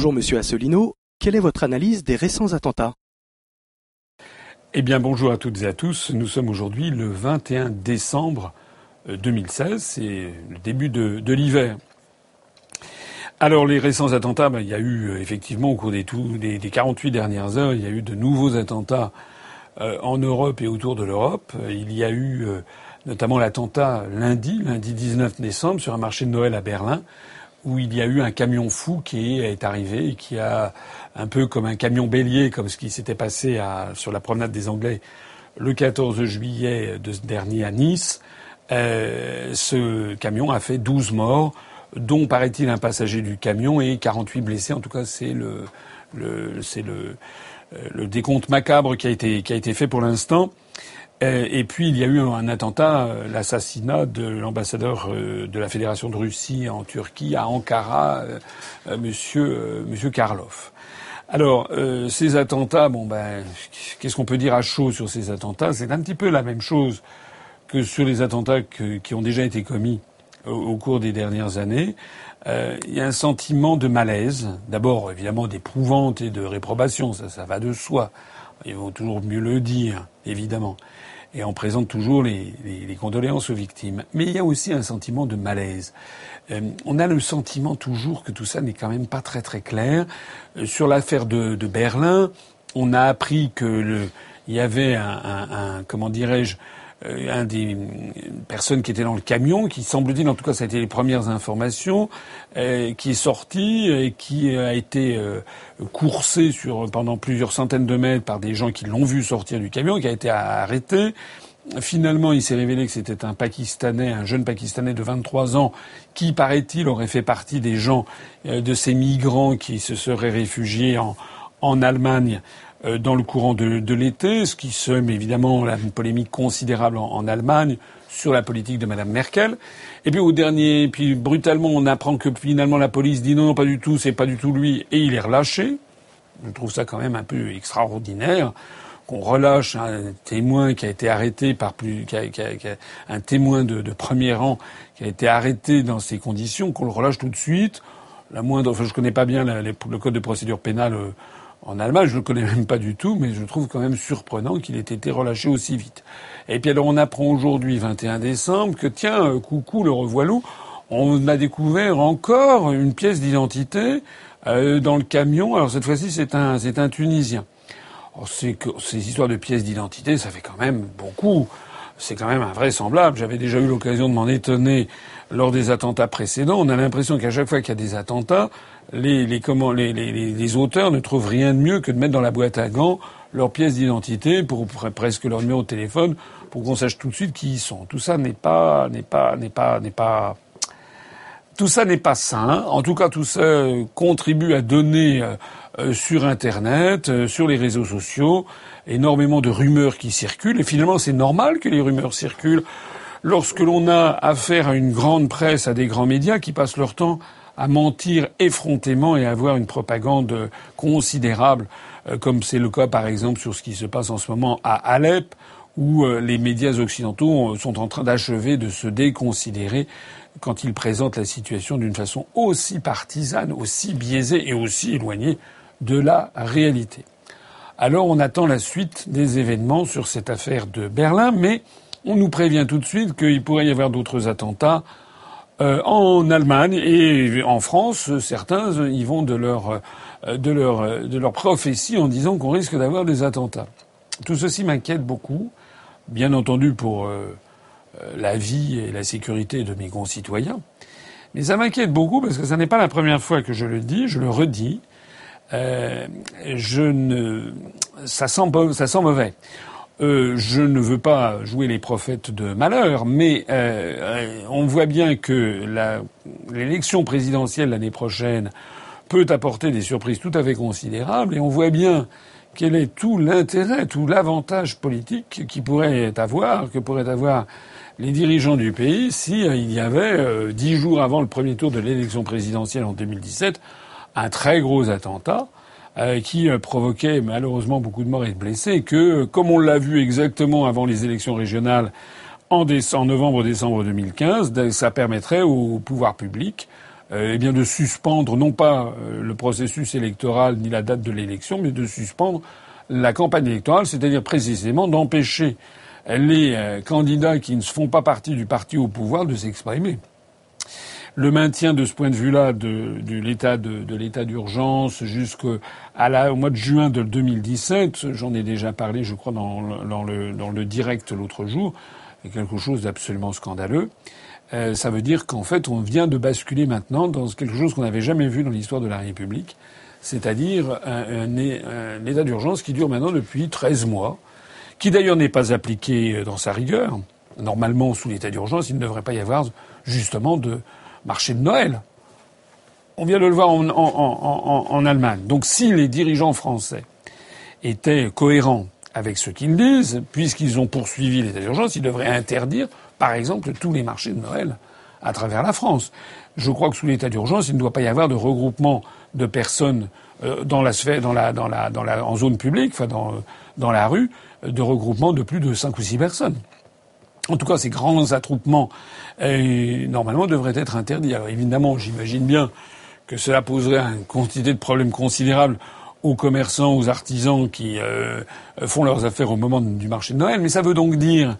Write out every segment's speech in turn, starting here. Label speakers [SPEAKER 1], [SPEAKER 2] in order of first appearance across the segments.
[SPEAKER 1] Bonjour Monsieur Asselineau, quelle est votre analyse des récents attentats
[SPEAKER 2] Eh bien bonjour à toutes et à tous, nous sommes aujourd'hui le 21 décembre 2016, euh, c'est le début de, l'hiver. Alors les récents attentats, ben, il y a eu euh, effectivement au cours des, des, 48 dernières heures, il y a eu de nouveaux attentats euh, en Europe et autour de l'Europe. Il y a eu notamment l'attentat lundi, lundi 19 décembre, sur un marché de Noël à Berlin, où il y a eu un camion fou qui est arrivé et qui a un peu comme un camion bélier, comme ce qui s'était passé sur la promenade des Anglais le 14 juillet de ce dernier à Nice. Euh, ce camion a fait 12 morts, dont paraît-il un passager du camion et 48 blessés. En tout cas, c'est le, euh, décompte macabre qui a été fait pour l'instant. Euh, et puis il y a eu un attentat, euh, l'assassinat de l'ambassadeur euh, de la Fédération de Russie en Turquie à Ankara, Monsieur Monsieur Karlov. Alors ces attentats, bon ben, qu'est-ce qu'on peut dire à chaud sur ces attentats? C'est un petit peu la même chose que sur les attentats qui ont déjà été commis au, cours des dernières années. il y a un sentiment de malaise, d'abord évidemment d'épouvante et de réprobation, ça, ça va de soi. Il vaut toujours mieux le dire, évidemment et on présente toujours les, les, les, condoléances aux victimes. Mais il y a aussi un sentiment de malaise. Euh, on a le sentiment toujours que tout ça n'est quand même pas très très clair. Euh, sur l'affaire de, de, Berlin, on a appris que le, il y avait un, un, un comment dirais-je, euh, un des personnes qui était dans le camion, qui semble-t-il, en tout cas ça a été les premières informations, euh, qui est sorti et qui a été euh, coursé sur pendant plusieurs centaines de mètres par des gens qui l'ont vu sortir du camion, qui a été arrêté. Finalement, il s'est révélé que c'était un Pakistanais, un jeune Pakistanais de 23 ans, qui, paraît-il, aurait fait partie des gens de ces migrants qui se seraient réfugiés en, en Allemagne euh, dans le courant de, de l'été, ce qui sème évidemment une polémique considérable en, en, Allemagne sur la politique de Madame Merkel. Et puis au dernier, puis brutalement, on apprend que finalement la police dit non, non, pas du tout, c'est pas du tout lui, et il est relâché. Je trouve ça quand même un peu extraordinaire qu'on relâche un témoin qui a été arrêté par plus, qui a, qui a, qui a, un témoin de, de, premier rang qui a été arrêté dans ces conditions, qu'on le relâche tout de suite. La moindre, enfin, je connais pas bien la, le code de procédure pénale euh, en Allemagne, je ne le connais même pas du tout, mais je trouve quand même surprenant qu'il ait été relâché aussi vite. Et puis alors on apprend aujourd'hui, 21 décembre, que tiens, euh, coucou le revoilou, on a découvert encore une pièce d'identité euh, dans le camion. Alors cette fois-ci, c'est un, c'est un Tunisien. c'est que ces histoires de pièces d'identité, ça fait quand même beaucoup. C'est quand même invraisemblable. J'avais déjà eu l'occasion de m'en étonner lors des attentats précédents. On a l'impression qu'à chaque fois qu'il y a des attentats, les, les, comment, les, les, auteurs ne trouvent rien de mieux que de mettre dans la boîte à gants leurs pièces d'identité pour presque leur numéro de téléphone pour qu'on sache tout de suite qui ils sont. Tout ça n'est pas n'est pas n'est pas n'est pas tout ça n'est pas sain. En tout cas, tout ça contribue à donner euh, euh, sur Internet, euh, sur les réseaux sociaux, énormément de rumeurs qui circulent. Et finalement, c'est normal que les rumeurs circulent lorsque l'on a affaire à une grande presse, à des grands médias qui passent leur temps à mentir effrontément et à avoir une propagande considérable, euh, comme c'est le cas par exemple sur ce qui se passe en ce moment à Alep, où euh, les médias occidentaux euh, sont en train d'achever de se déconsidérer quand ils présentent la situation d'une façon aussi partisane, aussi biaisée et aussi éloignée de la réalité. Alors on attend la suite des événements sur cette affaire de Berlin, mais on nous prévient tout de suite qu'il pourrait y avoir d'autres attentats euh, en Allemagne et en France, certains y vont de leur, euh, de leur, euh, de leur prophétie en disant qu'on risque d'avoir des attentats. Tout ceci m'inquiète beaucoup, bien entendu pour la vie et la sécurité de mes concitoyens. Mais ça m'inquiète beaucoup parce que ce n'est pas la première fois que je le dis, je le redis. Euh, je ne, ça ça sent mauvais. Euh, je ne veux pas jouer les prophètes de malheur, mais euh, on voit bien que l'élection présidentielle l'année prochaine peut apporter des surprises tout à fait considérables, et on voit bien quel est tout l'intérêt, tout l'avantage politique qui pourrait avoir, que pourraient avoir les dirigeants du pays si euh, il y avait dix jours avant le premier tour de l'élection présidentielle en 2017 un très gros attentat. euh, qui euh, provoquait malheureusement beaucoup de morts et de blessés, que, comme on l'a vu exactement avant les élections régionales en, novembre-décembre 2015, ça permettrait au pouvoir public eh bien de suspendre non pas le processus électoral ni la date de l'élection, mais de suspendre la campagne électorale, c'est-à-dire précisément d'empêcher les candidats qui ne font pas partie du parti au pouvoir de s'exprimer le maintien de ce point de vue-là de, l'état de, l'état d'urgence jusqu'au mois de juin de 2017, j'en ai déjà parlé, je crois, dans, le, dans le direct l'autre jour, est quelque chose d'absolument scandaleux. Euh, ça veut dire qu'en fait, on vient de basculer maintenant dans quelque chose qu'on n'avait jamais vu dans l'histoire de la République, c'est-à-dire un, un, état d'urgence qui dure maintenant depuis 13 mois, qui d'ailleurs n'est pas appliqué dans sa rigueur. Normalement, sous l'état d'urgence, il ne devrait pas y avoir justement de, marché de Noël. On vient de le voir en, Allemagne. Donc si les dirigeants français étaient cohérents avec ce qu'ils disent, puisqu'ils ont poursuivi l'état d'urgence, ils devraient interdire, par exemple, tous les marchés de Noël à travers la France. Je crois que sous l'état d'urgence, il ne doit pas y avoir de regroupement de personnes euh, dans la sphère, dans la, en zone publique, enfin dans, dans la rue, de regroupement de plus de cinq ou six personnes. En tout cas, ces grands attroupements, euh, normalement, devraient être interdits. Alors évidemment, j'imagine bien que cela poserait une quantité de problèmes considérables aux commerçants, aux artisans qui euh, font leurs affaires au moment du marché de Noël. Mais ça veut donc dire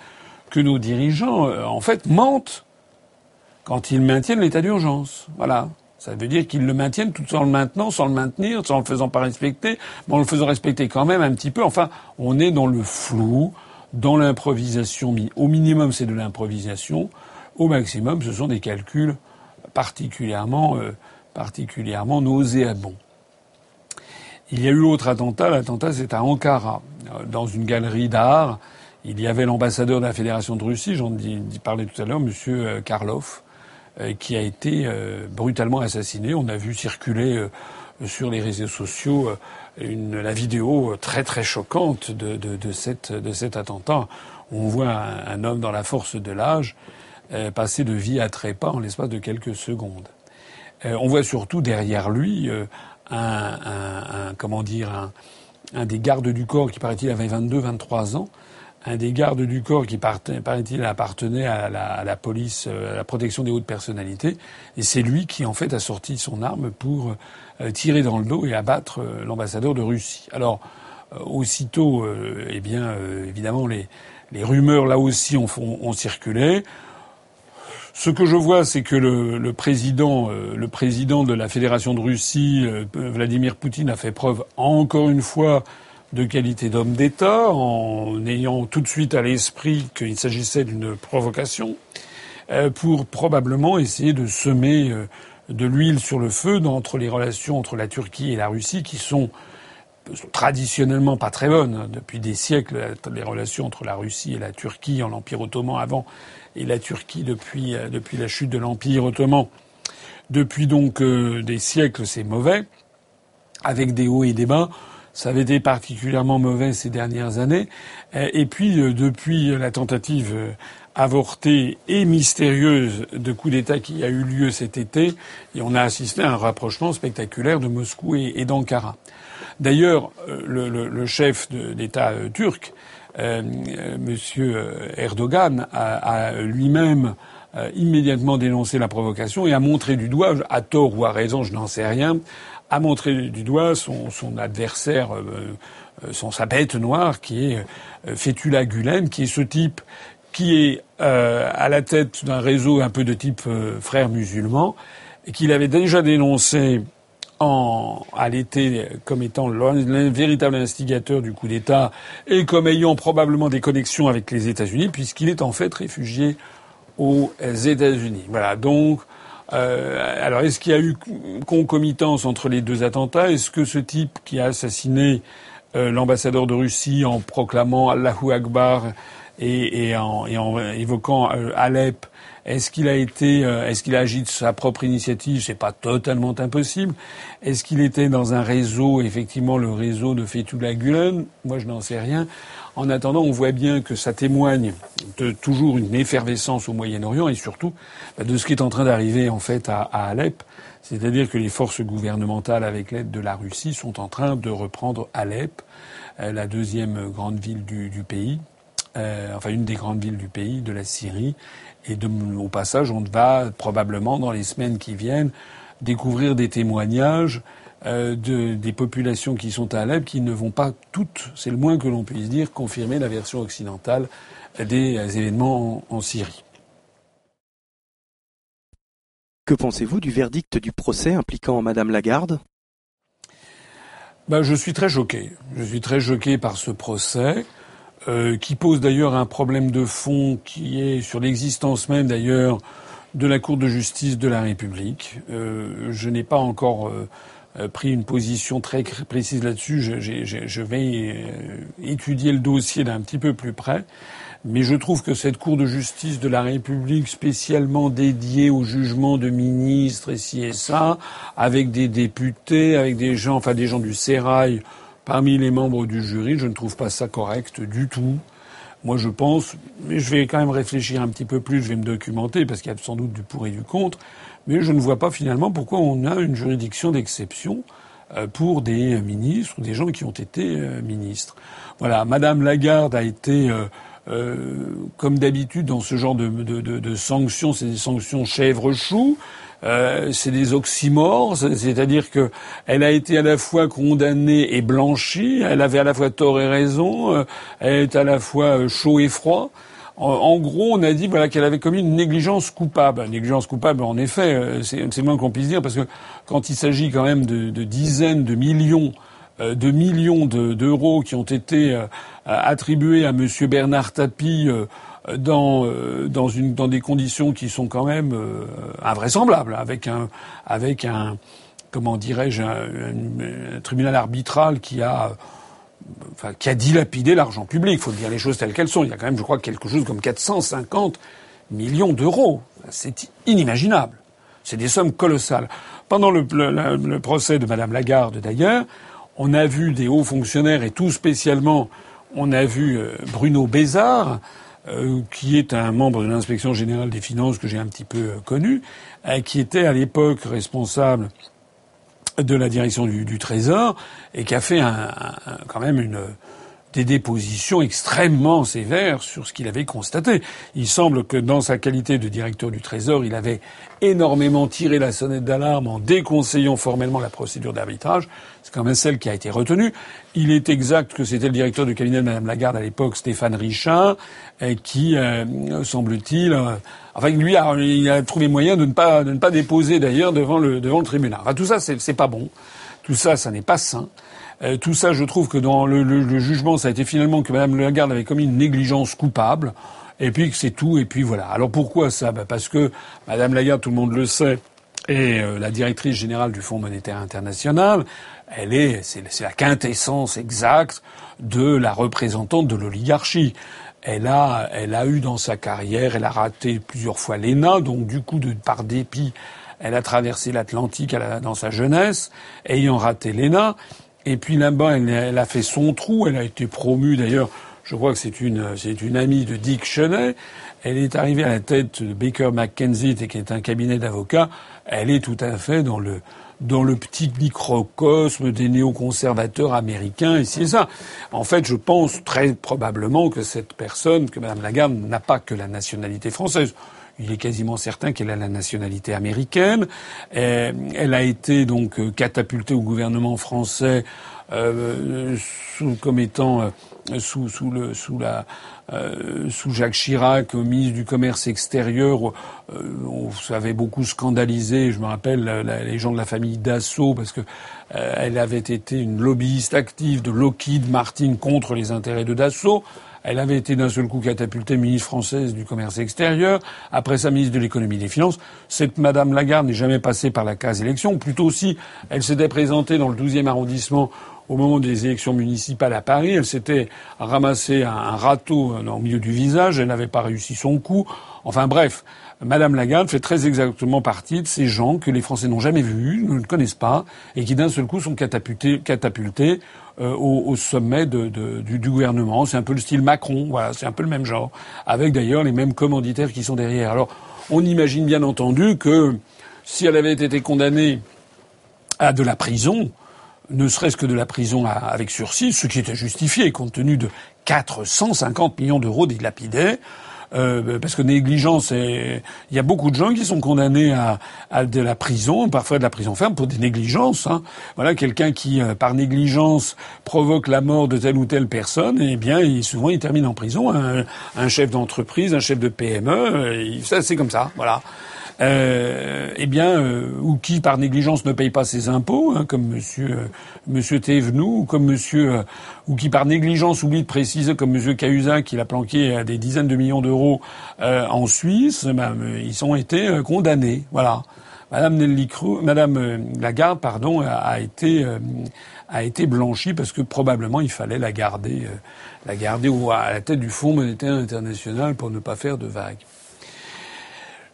[SPEAKER 2] que nos dirigeants, euh, en fait, mentent quand ils maintiennent l'état d'urgence. Voilà. Ça veut dire qu'ils le maintiennent tout en le maintenant, sans le maintenir, sans le faisant pas respecter, mais en le faisant respecter quand même un petit peu. Enfin, on est dans le flou dans l'improvisation. Au minimum, c'est de l'improvisation. Au maximum, ce sont des calculs particulièrement, euh, particulièrement nauséabonds. Il y a eu l'autre attentat. L'attentat, c'est à Ankara, euh, dans une galerie d'art. Il y avait l'ambassadeur de la Fédération de Russie, j'en parlais tout à l'heure, Monsieur euh, Karlov, qui a été brutalement assassiné. On a vu circuler sur les réseaux sociaux une, la vidéo très très choquante de, de, de, cette, de cet attentat. On voit un, homme dans la force de l'âge euh, passer de vie à trépas en l'espace de quelques secondes. Euh, on voit surtout derrière lui euh, un, un, un, comment dire un, un des gardes du corps qui paraît-il avait 22-23 ans, un des gardes du corps qui paraît-il appartenait à la, police, à la protection des hautes personnalités, et c'est lui qui en fait a sorti son arme pour euh, tirer dans le dos et abattre euh, l'ambassadeur de Russie. Alors, euh, aussitôt, eh bien, évidemment, les, rumeurs là aussi ont, ont, circulé. Ce que je vois, c'est que le, le, président, le président de la Fédération de Russie, Vladimir Poutine, a fait preuve encore une fois de qualité d'homme d'État, en ayant tout de suite à l'esprit qu'il s'agissait d'une provocation, pour probablement essayer de semer de l'huile sur le feu entre les relations entre la Turquie et la Russie qui sont traditionnellement pas très bonnes. Depuis des siècles, les relations entre la Russie et la Turquie en Empire ottoman avant et la Turquie depuis, euh, depuis la chute de l'Empire ottoman. Depuis donc euh, des siècles, c'est mauvais, avec des hauts et des bas. Ça avait été particulièrement mauvais ces dernières années. Et puis, euh, depuis la tentative avortée et mystérieuse de coup d'État qui a eu lieu cet été, on a assisté à un rapprochement spectaculaire de Moscou et, d'Ankara. D'ailleurs, euh, le, chef d'État euh, turc, euh, Monsieur Erdogan, a, lui-même immédiatement dénoncé la provocation et a montré du doigt, à tort ou à raison, je n'en sais rien, a montré du doigt son, son adversaire, son sa bête noire, qui est Fethullah Gulen, qui est ce type qui est euh, à la tête d'un réseau un peu de type euh, frères musulmans, et qu'il avait déjà dénoncé en, à l'été comme étant le véritable instigateur du coup d'État et comme ayant probablement des connexions avec les États-Unis, puisqu'il est en fait réfugié aux États-Unis. Voilà. Donc, euh, alors, est-ce qu'il y a eu concomitance entre les deux attentats? Est-ce que ce type qui a assassiné euh, l'ambassadeur de Russie en proclamant Allahu Akbar et, en, évoquant euh, Alep, est-ce qu'il a été, euh, est-ce qu'il a agi de sa propre initiative? C'est pas totalement impossible. Est-ce qu'il était dans un réseau, effectivement, le réseau de Fethullah Gulen? Moi, je n'en sais rien. En attendant, on voit bien que ça témoigne de toujours une effervescence au Moyen-Orient et surtout bah, de ce qui est en train d'arriver en fait à, Alep. C'est-à-dire que les forces gouvernementales, avec l'aide de la Russie, sont en train de reprendre Alep, euh, la deuxième grande ville du pays, euh, enfin une des grandes villes du pays, de la Syrie. Et au passage, on va probablement, dans les semaines qui viennent, découvrir des témoignages euh, de, des populations qui sont à Alep qui ne vont pas toutes, c'est le moins que l'on puisse dire, confirmer la version occidentale des événements en, Syrie.
[SPEAKER 1] Que pensez-vous du verdict du procès impliquant Madame Lagarde?
[SPEAKER 2] Ben, Je suis très choqué. Je suis très choqué par ce procès. Euh, qui pose d'ailleurs un problème de fond qui est sur l'existence même d'ailleurs de la Cour de justice de la République. Euh, je n'ai pas encore euh, pris une position très précise là-dessus. Je, je, vais étudier le dossier d'un petit peu plus près. Mais je trouve que cette Cour de justice de la République, spécialement dédiée au jugement de ministres et ci et ça, avec des députés, avec des gens, enfin des gens du Sérail, parmi les membres du jury. Je ne trouve pas ça correct du tout. Moi, je pense, mais je vais quand même réfléchir un petit peu plus, je vais me documenter parce qu'il y a sans doute du pour et du contre, mais je ne vois pas finalement pourquoi on a une juridiction d'exception euh, pour des ministres ou des gens qui ont été euh, ministres. Voilà, Madame Lagarde a été, euh, comme d'habitude dans ce genre de, de, de, de sanctions, c'est des sanctions chèvre-chou. Euh, c'est des oxymores, c'est-à-dire que elle a été à la fois condamnée et blanchie, elle avait à la fois tort et raison, euh, elle est à la fois euh, chaud et froid. En, gros, on a dit voilà qu'elle avait commis une négligence coupable. négligence coupable, en effet, c'est le moins qu'on puisse dire, parce que quand il s'agit quand même de, dizaines de millions de millions d'euros qui ont été attribués à Monsieur Bernard Tapie dans euh, dans des conditions qui sont quand même euh, invraisemblables, avec un avec un comment dirais-je un, tribunal arbitral qui a enfin, qui a dilapidé l'argent public. Il faut dire les choses telles qu'elles sont. Il y a quand même, je crois, quelque chose comme 450 millions d'euros. C'est inimaginable. C'est des sommes colossales. Pendant le, procès de Madame Lagarde, d'ailleurs, on a vu des hauts fonctionnaires et tout spécialement, on a vu euh, Bruno Bézard, euh, qui est un membre de l'inspection générale des finances que j'ai un petit peu euh, connu, qui était à l'époque responsable de la direction du, du, Trésor et qui a fait un, quand même une, des dépositions extrêmement sévères sur ce qu'il avait constaté. Il semble que dans sa qualité de directeur du Trésor, il avait énormément tiré la sonnette d'alarme en déconseillant formellement la procédure d'arbitrage. Quand même celle qui a été retenue. Il est exact que c'était le directeur du cabinet de Mme Lagarde à l'époque, Stéphane Richard, qui, euh, semble-t-il, euh, enfin lui, a, il a trouvé moyen de ne pas, de ne pas déposer d'ailleurs devant le, devant le tribunal. Enfin, tout ça, c'est pas bon. Tout ça, ça n'est pas sain. Euh, tout ça, je trouve que dans le, le, jugement, ça a été finalement que Mme Lagarde avait commis une négligence coupable, et puis que c'est tout, et puis voilà. Alors pourquoi ça? Bah Parce que Mme Lagarde, tout le monde le sait, est euh, la directrice générale du Fonds monétaire international. Elle est, c'est la quintessence exacte de la représentante de l'oligarchie. Elle a, elle a eu dans sa carrière, elle a raté plusieurs fois l'ENA, donc du coup, de, par dépit, elle a traversé l'Atlantique dans sa jeunesse, ayant raté l'ENA. Et puis là-bas, elle, a fait son trou. Elle a été promue d'ailleurs. Je crois que c'est une, c'est une amie de Dick Cheney. Elle est arrivée à la tête de Baker McKenzie, qui est un cabinet d'avocats. Elle est tout à fait dans le, dans le petit microcosme des néoconservateurs américains et c'est ça. En fait, je pense très probablement que cette personne, que Mme Lagarde, n'a pas que la nationalité française il est quasiment certain qu'elle a la nationalité américaine. Euh, elle a été donc euh, catapultée au gouvernement français euh, sous, comme étant sous, sous, le, sous, la, sous Jacques Chirac, ministre du Commerce extérieur. on s'avait beaucoup scandalisé. Je me rappelle les gens de la famille Dassault parce que elle avait été une lobbyiste active de Lockheed Martin contre les intérêts de Dassault. Elle avait été d'un seul coup catapultée ministre française du commerce extérieur, après sa ministre de l'économie et des finances. Cette Madame Lagarde n'est jamais passée par la case élection. Plutôt aussi, elle s'était présentée dans le 12e arrondissement au moment des élections municipales à Paris. Elle s'était ramassé un, râteau au milieu du visage. Elle n'avait pas réussi son coup. Enfin bref, Madame Lagarde fait très exactement partie de ces gens que les Français n'ont jamais vus, ne connaissent pas, et qui d'un seul coup sont catapultés, euh, au, sommet du, du, gouvernement. C'est un peu le style Macron, voilà, c'est un peu le même genre, avec d'ailleurs les mêmes commanditaires qui sont derrière. Alors, on imagine bien entendu que si elle avait été condamnée à de la prison, ne serait-ce que de la prison avec sursis, ce qui était justifié compte tenu de 450 millions d'euros dilapidés, euh, parce que négligence, il y a beaucoup de gens qui sont condamnés à, de la prison, parfois de la prison ferme pour des négligences. Hein. Voilà, quelqu'un qui euh, par négligence provoque la mort de telle ou telle personne, eh bien, il, souvent il termine en prison. Un, un chef d'entreprise, un chef de PME, ça c'est comme ça. Voilà euh, eh bien, euh, ou qui par négligence ne paye pas ses impôts, hein, comme Monsieur euh, Monsieur ou comme Monsieur, euh, ou qui par négligence oublie de préciser, comme Monsieur Cahuzac, qui l'a planqué à des dizaines de millions d'euros en Suisse, eh ben, ils ont été condamnés. Voilà. Madame Nelly Madame Lagarde, pardon, a, été a été blanchie parce que probablement il fallait la garder, la garder à la tête du Fonds monétaire international pour ne pas faire de vagues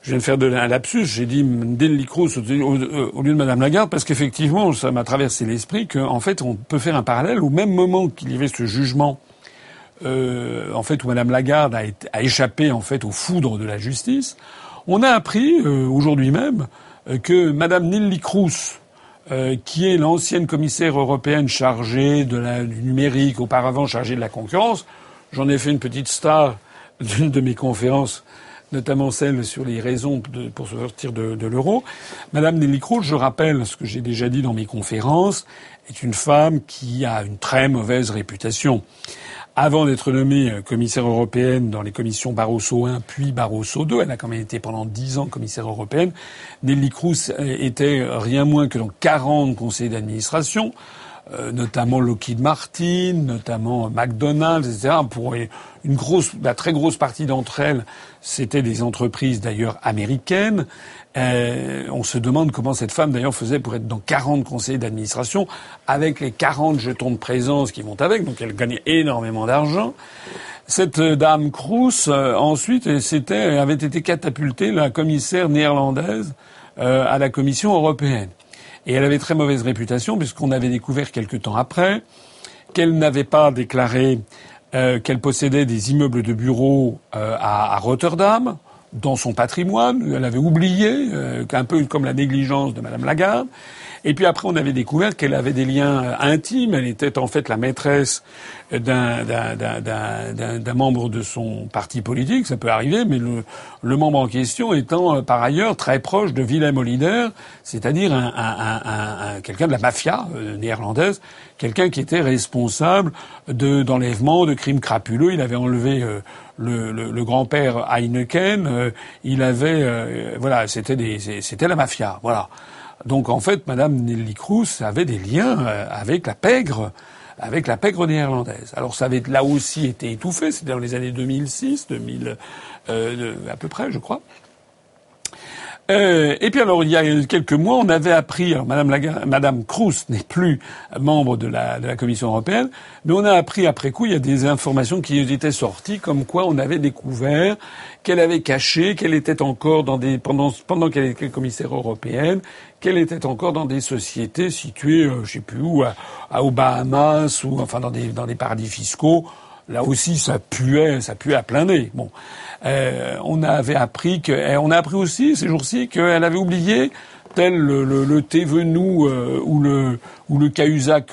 [SPEAKER 2] je viens de faire de un lapsus, j'ai dit Nelly Cruz au, lieu de Madame Lagarde, parce qu'effectivement, ça m'a traversé l'esprit qu'en fait, on peut faire un parallèle au même moment qu'il y avait ce jugement, euh, en fait, où Madame Lagarde a, échappé en fait aux foudres de la justice. On a appris euh, aujourd'hui même euh, que Madame Nelly Cruz, euh, qui est l'ancienne commissaire européenne chargée du numérique, auparavant chargée de la concurrence, j'en ai fait une petite star d'une de mes conférences notamment celle sur les raisons pour sortir de, l'euro. Madame Nelly Kroos, je rappelle ce que j'ai déjà dit dans mes conférences, est une femme qui a une très mauvaise réputation. Avant d'être nommée euh, commissaire européenne dans les commissions Barroso I puis Barroso II, elle a quand même été pendant dix ans commissaire européenne. Nelly Kroos euh, était rien moins que dans 40 conseils d'administration. Euh, notamment Lockheed Martin, notamment McDonald's, etc. Pour une grosse, la très grosse partie d'entre elles, c'était des entreprises d'ailleurs américaines. Euh, on se demande comment cette femme d'ailleurs faisait pour être dans 40 conseils d'administration avec les 40 jetons de présence qui vont avec, donc elle gagnait énormément d'argent. Cette dame Cruz, euh, ensuite, avait été catapultée la commissaire néerlandaise à la Commission européenne. Et elle avait très mauvaise réputation puisqu'on avait découvert quelque temps après qu'elle n'avait pas déclaré euh, qu'elle possédait des immeubles de bureaux euh, à, Rotterdam dans son patrimoine. Elle avait oublié, euh, un peu comme la négligence de Madame Lagarde. Et puis après, on avait découvert qu'elle avait des liens intimes. Elle était en fait la maîtresse d'un membre de son parti politique. Ça peut arriver, mais le, le membre en question étant euh, par ailleurs très proche de Willem Holleder, c'est-à-dire un, un, un, quelqu'un de la mafia euh, néerlandaise, quelqu'un qui était responsable d'enlèvements, de, crimes crapuleux. Il avait enlevé euh, le, le, le grand-père Heineken. il avait, voilà, c'était c'était la mafia. Voilà. Donc en fait, Madame Nelly Cruz avait des liens euh, avec la pègre, avec la pègre néerlandaise. Alors ça avait là aussi été étouffé, c'était dans les années 2006, 2000 euh, à peu près, je crois. Euh, et puis alors, il y a quelques mois, on avait appris, alors Madame, Madame n'est plus membre de la, de la, Commission européenne, mais on a appris après coup, il y a des informations qui étaient sorties, comme quoi on avait découvert qu'elle avait caché, qu'elle était encore dans des pendant pendant qu'elle était commissaire européenne, qu'elle était encore dans des sociétés situées, euh, je sais plus où, à, à, aux Bahamas ou enfin dans des dans des paradis fiscaux. Là aussi, ça puait, ça puait à plein nez. Bon. Euh, on avait appris que, eh, on a appris aussi ces jours-ci qu'elle avait oublié tel le, le, le Thévenoud euh, ou le ou le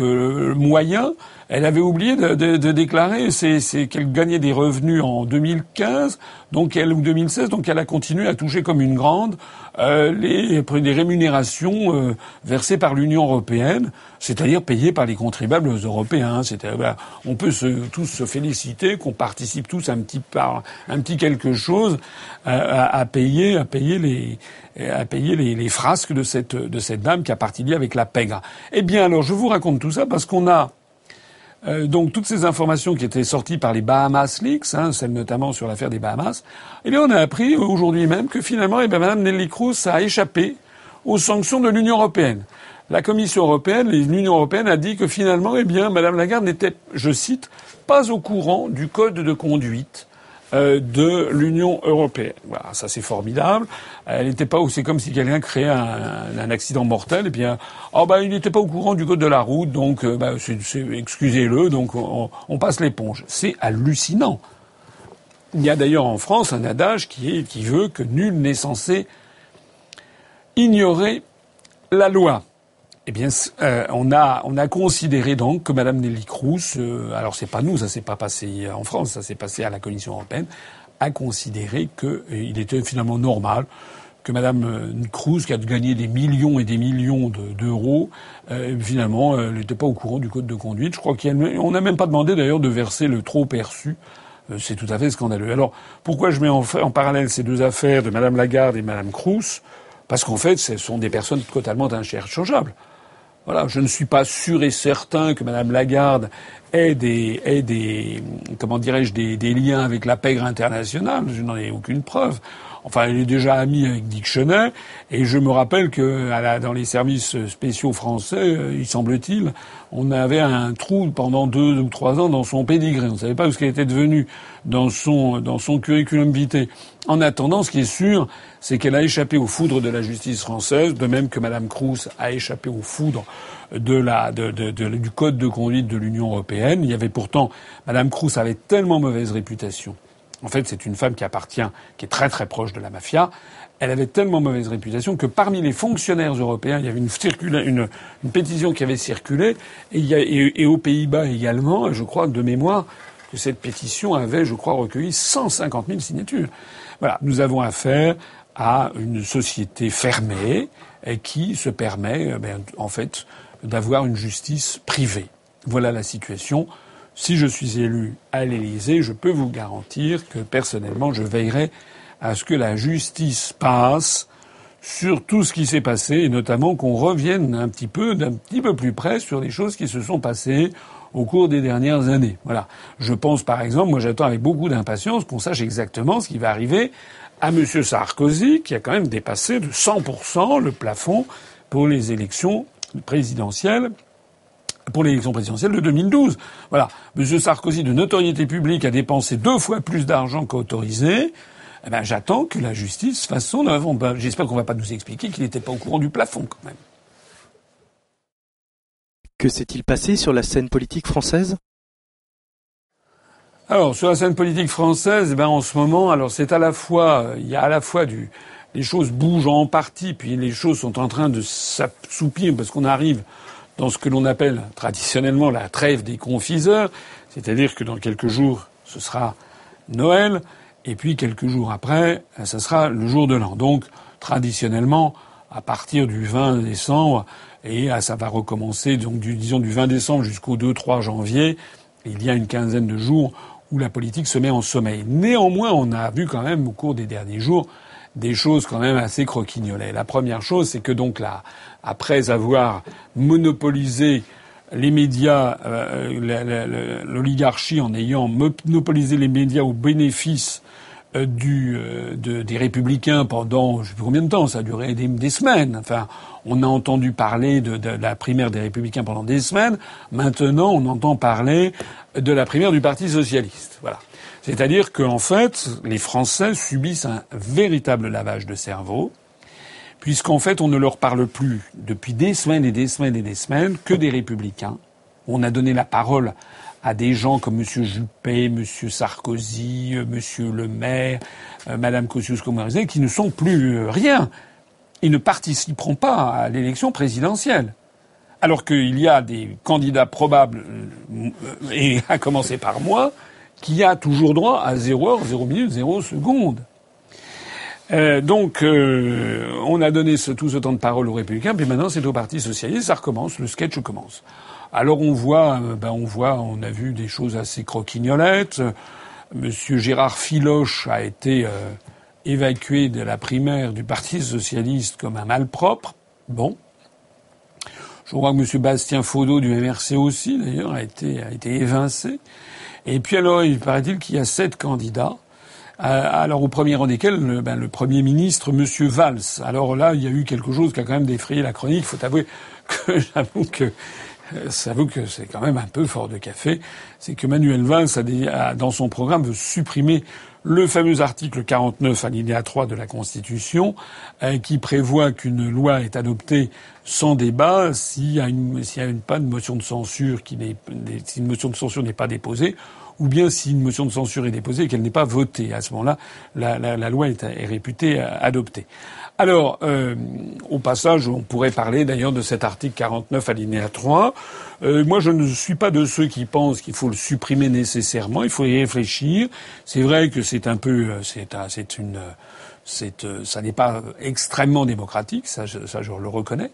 [SPEAKER 2] euh, moyen, elle avait oublié de, de, de déclarer qu'elle gagnait des revenus en 2015, donc elle ou 2016, donc elle a continué à toucher comme une grande euh, les, des rémunérations euh, versées par l'Union européenne, c'est-à-dire payées par les contribuables européens. cest on peut se, tous se féliciter qu'on participe tous un petit par un petit quelque chose à, à, payer à payer les à payer les, les, frasques de cette de cette dame qui a parti avec la pègre. Eh bien alors je vous raconte tout ça parce qu'on a euh, donc toutes ces informations qui étaient sorties par les Bahamas Leaks, hein, celles notamment sur l'affaire des Bahamas, eh bien on a appris aujourd'hui même que finalement, eh bien, Mme Nelly Cruz a échappé aux sanctions de l'Union européenne. La Commission européenne, l'Union européenne a dit que finalement, eh bien, Mme Lagarde n'était, je cite, pas au courant du code de conduite de l'Union européenne. Voilà, ça c'est formidable. Elle n'était pas, c'est comme si quelqu'un créait un, accident mortel, et bien, oh bah il n'était pas au courant du code de la route, donc euh, bah, excusez-le, donc on, on passe l'éponge. C'est hallucinant. Il y a d'ailleurs en France un adage qui, est, qui veut que nul n'est censé ignorer la loi. Eh bien, euh, on a on a considéré donc que Madame Nelly Cruz, euh, alors c'est pas nous, ça s'est pas passé en France, ça s'est passé à la Commission européenne, a considéré qu'il était finalement normal que Mme Cruz, qui a gagné des millions et des millions d'euros, finalement, elle n'était pas au courant du code de conduite. Je crois qu'on n'a même pas demandé d'ailleurs de verser le trop perçu euh, c'est tout à fait scandaleux. Alors, pourquoi je mets en, parallèle ces deux affaires de Mme Lagarde et Mme Crous Parce qu'en fait, ce sont des personnes totalement interchangeables. Voilà, je ne suis pas sûr et certain que Mme Lagarde ait des, ait des comment dirais-je, des, des, liens avec la pègre internationale. Je n'en ai aucune preuve. Enfin, elle est déjà amie avec Dick et je me rappelle que dans les services spéciaux français, euh, il semble-t-il, on avait un trou pendant deux ou trois ans dans son pédigré. On ne savait pas où ce qu'elle était devenue dans son, dans son curriculum vitae. En attendant, ce qui est sûr, c'est qu'elle a échappé aux foudres de la justice française, de même que Mme Cruz a échappé aux foudres de la, de, de, du code de conduite de l'Union européenne. Il y avait pourtant, Mme Cruz avait tellement mauvaise réputation en fait, c'est une femme qui appartient, qui est très très proche de la mafia. Elle avait tellement mauvaise réputation que parmi les fonctionnaires européens, il y avait une, pétition qui avait circulé, et, aux Pays-Bas également, je crois de mémoire, que cette pétition avait, je crois, recueilli 150 000 signatures. Voilà, nous avons affaire à une société fermée et qui se permet, eh ben, en fait, d'avoir une justice privée. Voilà la situation. Si je suis élu à l'Élysée, je peux vous garantir que personnellement, je veillerai à ce que la justice passe sur tout ce qui s'est passé et notamment qu'on revienne un petit peu, d'un petit peu plus près sur les choses qui se sont passées au cours des dernières années. Voilà. Je pense par exemple, moi j'attends avec beaucoup d'impatience qu'on sache exactement ce qui va arriver à M. Sarkozy, qui a quand même dépassé de 100% le plafond pour les élections présidentielles pour l'élection présidentielle de 2012. Voilà. Monsieur Sarkozy, de notoriété publique, a dépensé deux fois plus d'argent qu'autorisé. Eh ben, j'attends que la justice fasse son œuvre. J'espère qu'on va pas nous expliquer qu'il n'était pas au courant du plafond, quand même.
[SPEAKER 1] Que s'est-il passé sur la scène politique française?
[SPEAKER 2] Alors sur la scène politique française, eh ben en ce moment, alors c'est à la fois, il y a à la fois du, les choses bougent en partie, puis les choses sont en train de s'assoupir parce qu'on arrive dans ce que l'on appelle traditionnellement la trêve des confiseurs, c'est-à-dire que dans quelques jours, ce sera Noël, et puis quelques jours après, ce sera le jour de l'an. Donc, traditionnellement, à partir du 20 décembre, et ça va recommencer, donc disons du 20 décembre jusqu'au 2-3 janvier, il y a une quinzaine de jours où la politique se met en sommeil. Néanmoins, on a vu quand même au cours des derniers jours des choses quand même assez croquignolées. La première chose, c'est que donc là, après avoir monopolisé les médias, euh, l'oligarchie en ayant monopolisé les médias au bénéfice euh, du, euh, des républicains pendant je sais plus combien de temps, ça a duré des, semaines. Enfin, on a entendu parler de, de, la primaire des républicains pendant des semaines. Maintenant, on entend parler de la primaire du Parti socialiste. Voilà. C'est-à-dire qu'en fait, les Français subissent un véritable lavage de cerveau, puisqu'en fait, on ne leur parle plus depuis des semaines et des semaines et des semaines que des républicains. On a donné la parole à des gens comme M. Juppé, M. Sarkozy, M. Le Maire, euh, Mme Kosciusko-Morizet, qui ne sont plus euh, rien. Ils ne participeront pas à l'élection présidentielle. Alors qu'il y a des candidats probables, euh, et à commencer par moi, qui a toujours droit à 0 heure, 0 minute, 0 seconde. Euh, donc, euh, on a donné ce, tout ce temps de parole aux Républicains, puis maintenant c'est au Parti socialiste, ça recommence, le sketch commence. Alors on voit, euh, ben on voit, on a vu des choses assez croquignolettes. Monsieur Gérard Filoche a été évacué de la primaire du Parti socialiste comme un malpropre. Bon. Je crois que Monsieur Bastien Faudot du MRC aussi, d'ailleurs, a été, a été évincé. Et puis alors, il paraît-il qu'il y a sept candidats. Euh, alors au premier rang desquels le, ben, le Premier ministre, Monsieur Valls. Alors là, il y a eu quelque chose qui a quand même défrayé la chronique. Il faut avouer que j'avoue que euh, que c'est quand même un peu fort de café. C'est que Manuel Valls a, dans son programme veut supprimer le fameux article 49 alinéa 3 de la Constitution euh, qui prévoit qu'une loi est adoptée sans débat s'il y a pas de motion de censure si une motion de censure n'est pas déposée ou bien si une motion de censure est déposée et qu'elle n'est pas votée. À ce moment-là, la, loi est, est, réputée adoptée. Alors, euh, au passage, on pourrait parler d'ailleurs de cet article 49 alinéa 3. Euh, moi, je ne suis pas de ceux qui pensent qu'il faut le supprimer nécessairement. Il faut y réfléchir. C'est vrai que c'est un peu, euh, c'est, c'est une, c'est, euh, ça n'est pas extrêmement démocratique, ça, je, le reconnais,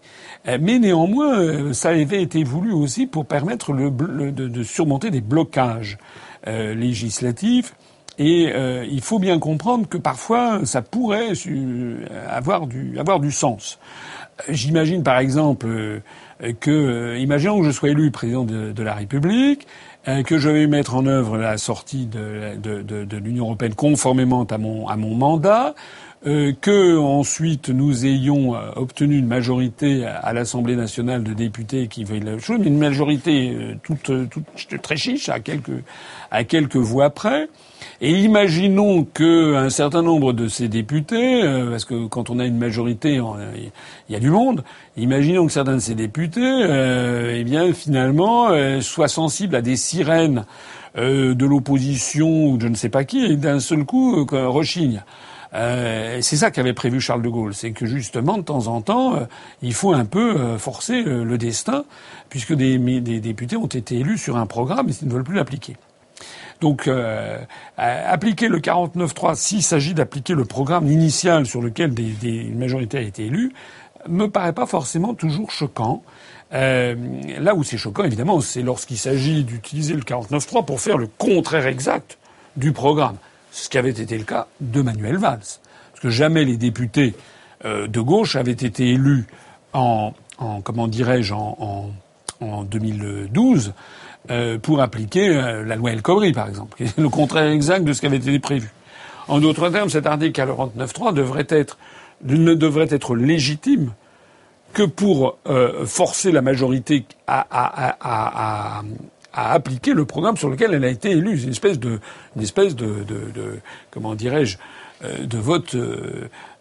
[SPEAKER 2] euh, mais néanmoins, ça avait été voulu aussi pour permettre de, surmonter des blocages législatifs. Et euh, il faut bien comprendre que parfois, ça pourrait avoir du, avoir du sens. J'imagine par exemple que, imaginons que je sois élu président de, de la République, que je vais mettre en œuvre la sortie de, de, de, de l'Union européenne conformément à mon, à mon mandat, euh, que ensuite nous ayons euh, obtenu une majorité à l'Assemblée nationale de députés qui veuillent la chose, mais une majorité euh, toute, euh, toute très chiche à quelques à quelques voix près. Et imaginons que un certain nombre de ces députés, parce que quand on a une majorité, il y a du monde. Imaginons que certains de ces députés, euh, eh bien finalement, soient sensibles à des sirènes de l'opposition ou de je ne sais pas qui, et d'un seul coup rechignent. Euh, c'est ça qu'avait prévu Charles de Gaulle, c'est que justement de temps en temps, euh, il faut un peu euh, forcer le destin, puisque des, des, députés ont été élus sur un programme et ils ne veulent plus l'appliquer. Donc, euh, appliquer le 49.3, s'il s'agit d'appliquer le programme initial sur lequel des, des, une majorité a été élue, me paraît pas forcément toujours choquant. Euh, là où c'est choquant, évidemment, c'est lorsqu'il s'agit d'utiliser le 49.3 pour faire le contraire exact du programme ce qui avait été le cas de Manuel Valls. Parce que jamais les députés euh, de gauche avaient été élus en, en comment dirais-je, en, en, en, 2012 euh, pour appliquer euh, la loi El Khomri, par exemple, qui est le contraire exact de ce qui avait été prévu. En d'autres termes, cet article 49.3 devrait être, ne devrait être légitime que pour euh, forcer la majorité à, à, à, à appliquer le programme sur lequel elle a été élue. C'est une espèce de, une espèce de, de, de comment dirais-je, euh, de vote,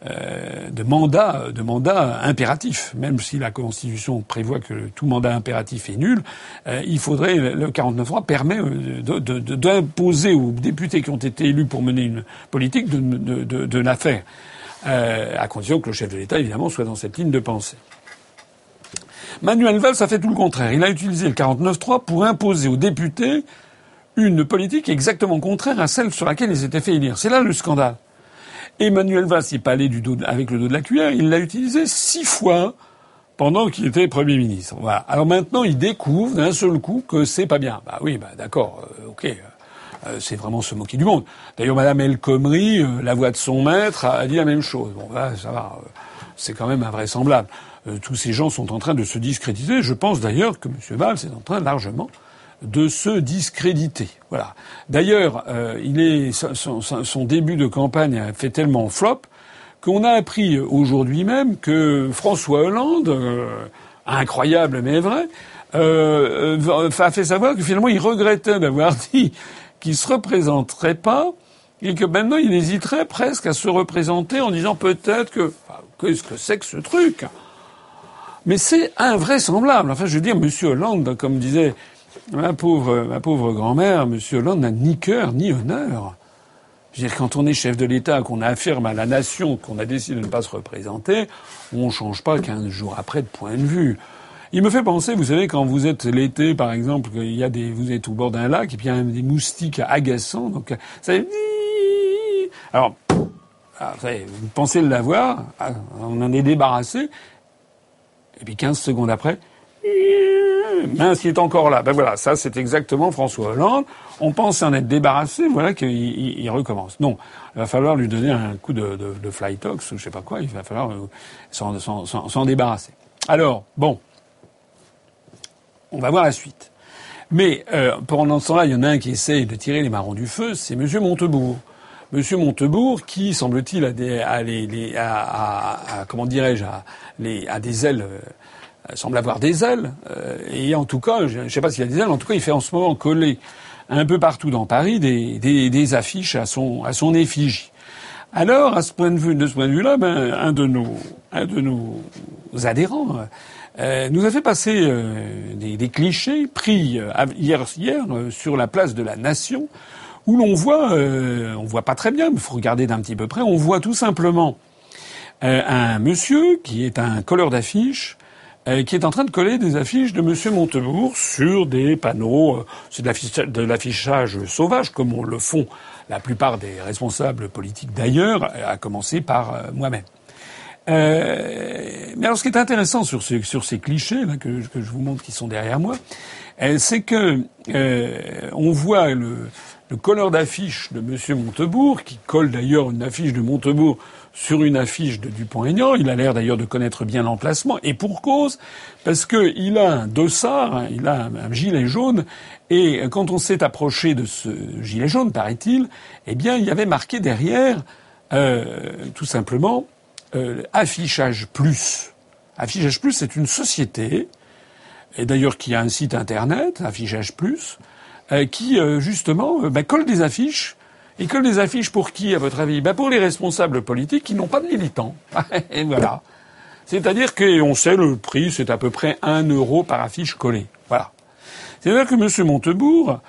[SPEAKER 2] euh, euh, de mandat, de mandat impératif. Même si la Constitution prévoit que tout mandat impératif est nul, il faudrait le 49.3 permet d'imposer aux députés qui ont été élus pour mener une politique de, de, de la faire, à condition que le chef de l'État évidemment soit dans cette ligne de pensée. Manuel Valls a fait tout le contraire. Il a utilisé le 49.3 pour imposer aux députés une politique exactement contraire à celle sur laquelle ils s'étaient fait élire. C'est là le scandale. Emmanuel Valls n'est pas du dos, avec le dos de la cuillère, il l'a utilisé six fois pendant qu'il était Premier ministre. Alors maintenant, il découvre d'un seul coup que c'est pas bien. Bah oui, bah d'accord, euh, ok. Euh, c'est vraiment se moquer du monde. D'ailleurs, Madame El Khomri, euh, la voix de son maître, a dit la même chose. Bon, là, ça va. c'est quand même invraisemblable. Euh, tous ces gens sont en train de se discréditer. Je pense d'ailleurs que M. Valls est en train largement de se discréditer. Voilà. D'ailleurs, euh, il est son, début de campagne a fait tellement flop qu'on a appris aujourd'hui même que François Hollande, euh, incroyable mais vrai, euh, a fait savoir que finalement il regrettait d'avoir dit qu'il se représenterait pas et que maintenant il hésiterait presque à se représenter en disant peut-être que qu'est-ce que c'est que ce truc? Mais c'est invraisemblable. Enfin, je veux dire, M. Hollande, comme disait ma pauvre, ma pauvre grand-mère, M. Hollande n'a ni cœur ni honneur. Quand on est chef de l'État, qu'on affirme à la nation qu'on a décidé de ne pas se représenter, on ne change pas 15 jours après de point de vue. Il me fait penser, vous savez, quand vous êtes l'été, par exemple, il y a des, vous êtes au bord d'un lac et puis il y a des moustiques agaçants, donc ça. Alors, ah, vous pensez l'avoir, ah, on en est débarrassé, et puis 15 secondes après, mince, il est encore là. Ben voilà, ça c'est exactement François Hollande. On pense en être débarrassé, voilà qu'il il, recommence. Non, il va falloir lui donner un coup de, de, de flytox ou je sais pas quoi. Il va falloir euh, s'en débarrasser. Alors, bon, on va voir la suite. Mais euh, pendant ce temps-là, il y en a un qui essaye de tirer les marrons du feu, c'est Monsieur Montebourg. Monsieur Montebourg, qui semble-t-il a des, comment dirais-je, a des ailes, euh, semble avoir des ailes, euh, et en tout cas, je ne sais pas s'il a des ailes, en tout cas, il fait en ce moment coller un peu partout dans Paris des, des, des affiches à son, à son effigie. Alors, à ce point de vue, de ce point de vue-là, ben, un de nos, un de nos adhérents euh, nous a fait passer euh, des, des, clichés pris euh, hier, hier sur la place de la Nation, où l'on voit, on voit pas très bien, mais faut regarder d'un petit peu près, on voit tout simplement un monsieur qui est un colleur d'affiches qui est en train de coller des affiches de Monsieur Montebourg sur des panneaux. C'est de l'affichage sauvage, comme on le font la plupart des responsables politiques d'ailleurs, à commencer par euh, moi-même. Euh, mais alors, ce qui est intéressant sur, ces, clichés là, que, je vous montre qui sont derrière moi, euh, c'est que euh, on voit le, le colleur d'affiche de Monsieur Montebourg, qui colle d'ailleurs une affiche de Montebourg sur une affiche de Dupont-Aignan. Il a l'air d'ailleurs de connaître bien l'emplacement, et pour cause, parce qu'il a un dossard, hein, il a un gilet jaune, et quand on s'est approché de ce gilet jaune, paraît-il, eh bien, il y avait marqué derrière, euh, tout simplement, euh, affichage plus. Affichage plus, c'est une société, et d'ailleurs qui a un site internet, affichage plus, euh, qui justement bah, colle des affiches. Et colle des affiches pour qui, à votre avis? Bah, Pour les responsables politiques qui n'ont pas de militants. et voilà. C'est-à-dire qu'on sait le prix, c'est à peu près un euro par affiche collée. Voilà. C'est-à-dire que M. Montebourg,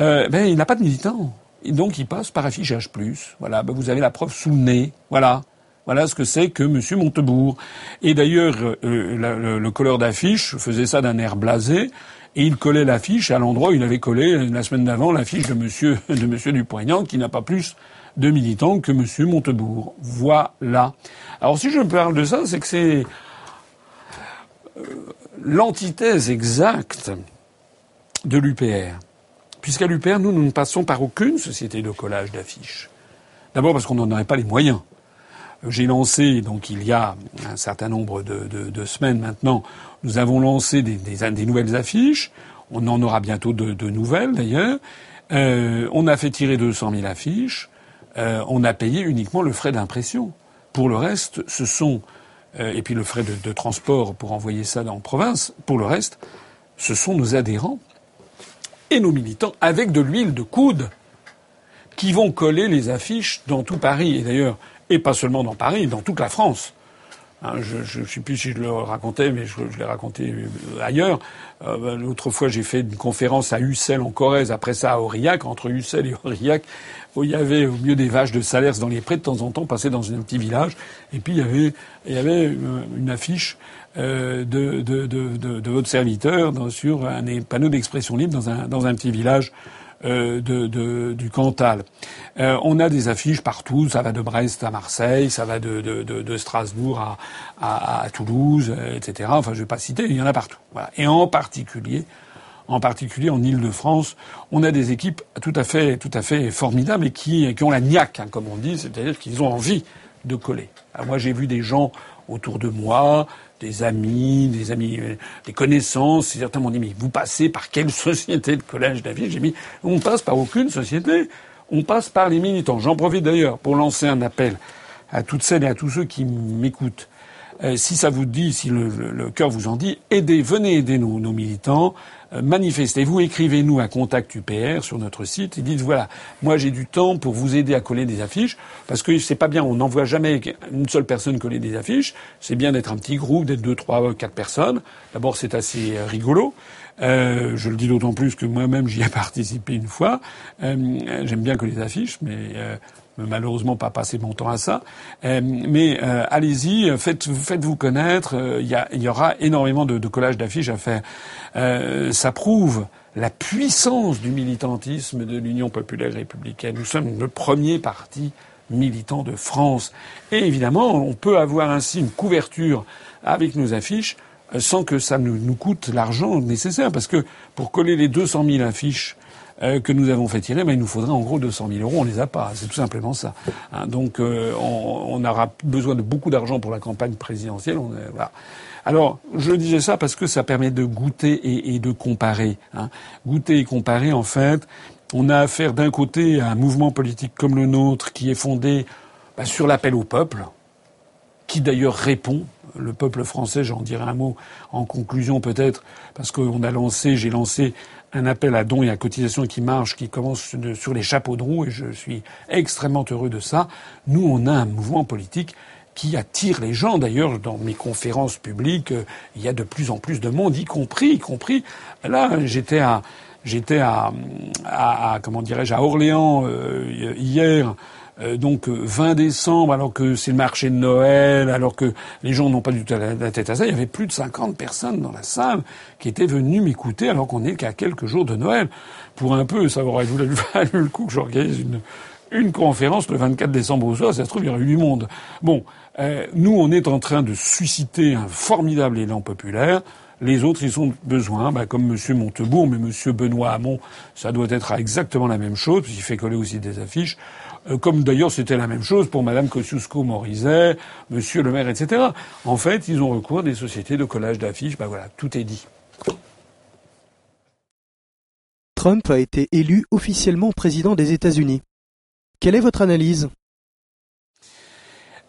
[SPEAKER 2] euh, ben, il n'a pas de militant. Et donc il passe par affichage plus. Voilà, ben, vous avez la preuve sous le nez. Voilà. Voilà ce que c'est que M. Montebourg. Et d'ailleurs, euh, le, le, colleur d'affiche faisait ça d'un air blasé. Et il collait l'affiche à l'endroit où il avait collé la semaine d'avant l'affiche de Monsieur de Monsieur Dupont-Aignan, qui n'a pas plus de militants que Monsieur Montebourg. Voilà. Alors si je parle de ça, c'est que c'est euh, l'antithèse exacte de l'UPR. Puisqu'à l'UPR, nous, nous ne passons par aucune société de collage d'affiches. D'abord parce qu'on n'en aurait pas les moyens. J'ai lancé, donc il y a un certain nombre de, de, de semaines maintenant, nous avons lancé des, nouvelles affiches. On en aura bientôt de, de nouvelles d'ailleurs. Euh, on a fait tirer 200 000 affiches. Euh, on a payé uniquement le frais d'impression. Pour le reste, ce sont euh, et puis le frais de, de, transport pour envoyer ça dans la province. Pour le reste, ce sont nos adhérents et nos militants avec de l'huile de coude qui vont coller les affiches dans tout Paris et d'ailleurs et pas seulement dans Paris, dans toute la France. Hein, je ne sais plus si je le racontais, mais je, je l'ai raconté euh, ailleurs. Euh, L'autre fois, j'ai fait une conférence à Ussel en Corrèze, après ça à Aurillac, entre Ussel et Aurillac, où il y avait au milieu des vaches de Salers dans les prés, de temps en temps, passer dans un petit village, et puis il y avait, il y avait une, une affiche euh, de, de, de, de, votre serviteur dans, sur un panneau d'expression libre dans un, dans un petit village. euh, de, de, du Cantal. Euh, on a des affiches partout, ça va de Brest à Marseille, ça va de, de, de Strasbourg à, à, à, Toulouse, etc. Enfin, je vais pas citer, il y en a partout. Voilà. Et en particulier, en particulier en Île-de-France, on a des équipes tout à fait, tout à fait formidables et qui, qui ont la niaque, hein, comme on dit, c'est-à-dire qu'ils ont envie de coller. Moi, j'ai vu des gens autour de moi, des amis, des amis, euh, des connaissances. Certains m'ont dit, mais vous passez par quelle société de collège David? J'ai mis, on passe par aucune société. On passe par les militants. J'en profite d'ailleurs pour lancer un appel à toutes celles et à tous ceux qui m'écoutent. Euh, si ça vous dit, si le, le, cœur vous en dit, aidez, venez aider nos, nos militants. Euh, manifestez-vous, écrivez-nous à contact UPR sur notre site et dites voilà, moi j'ai du temps pour vous aider à coller des affiches parce que c'est pas bien, on n'envoie jamais une seule personne coller des affiches. C'est bien d'être un petit groupe, d'être deux, trois, quatre personnes. D'abord c'est assez euh, rigolo. Euh, je le dis d'autant plus que moi-même j'y ai participé une fois. Euh, J'aime bien que les affiches, mais malheureusement pas passer mon temps à ça. Euh, mais euh, allez-y, faites, faites-vous connaître. Euh, il y, aura énormément de, collages d'affiches à faire. ça prouve la puissance du militantisme de l'Union populaire républicaine. Nous sommes le premier parti militant de France. Et évidemment, on peut avoir ainsi une couverture avec nos affiches sans que ça nous, nous coûte l'argent nécessaire. Parce que pour coller les 200 000 affiches euh, que nous avons fait tirer, mais il nous faudrait en gros 200 000 euros. On les a pas. C'est tout simplement ça. Hein, donc euh, on, on, aura besoin de beaucoup d'argent pour la campagne présidentielle. On, voilà. Alors, je disais ça parce que ça permet de goûter et, et de comparer. Hein. Goûter et comparer, en fait, on a affaire d'un côté à un mouvement politique comme le nôtre qui est fondé bah, sur l'appel au peuple, qui d'ailleurs répond le peuple français, j'en dirai un mot en conclusion peut-être, parce qu'on a lancé, j'ai lancé un appel à dons et à cotisations qui marche, qui commence sur les chapeaux de roue, et je suis extrêmement heureux de ça. Nous, on a un mouvement politique qui attire les gens. D'ailleurs, dans mes conférences publiques, euh, il y a de plus en plus de monde, y compris, y compris. Là, j'étais à, j'étais à, à, comment dirais-je, à Orléans euh, hier euh, donc 20 euh, décembre, alors que c'est le marché de Noël, alors que les gens n'ont pas du tout la, tête à ça, il y avait plus de 50 personnes dans la salle qui étaient venues m'écouter alors qu'on est qu'à quelques jours de Noël. Pour un peu, ça aurait valu le coup que j'organise une, une conférence le 24 décembre au soir, ça se trouve, il y aurait eu du monde. Bon, euh, nous, on est en train de susciter un formidable élan populaire. Les autres, ils ont besoin, bah, comme M. Montebourg, mais M. Benoît Hamon, ça doit être exactement la même chose, puisqu'il fait coller aussi des affiches. Euh, comme d'ailleurs c'était la même chose pour Mme Kosciusko-Morizet, Monsieur le maire, etc. En fait, ils ont recours à des sociétés de collage d'affiches. Ben voilà, tout est dit.
[SPEAKER 1] Trump a été élu officiellement président des États-Unis. Quelle est votre analyse?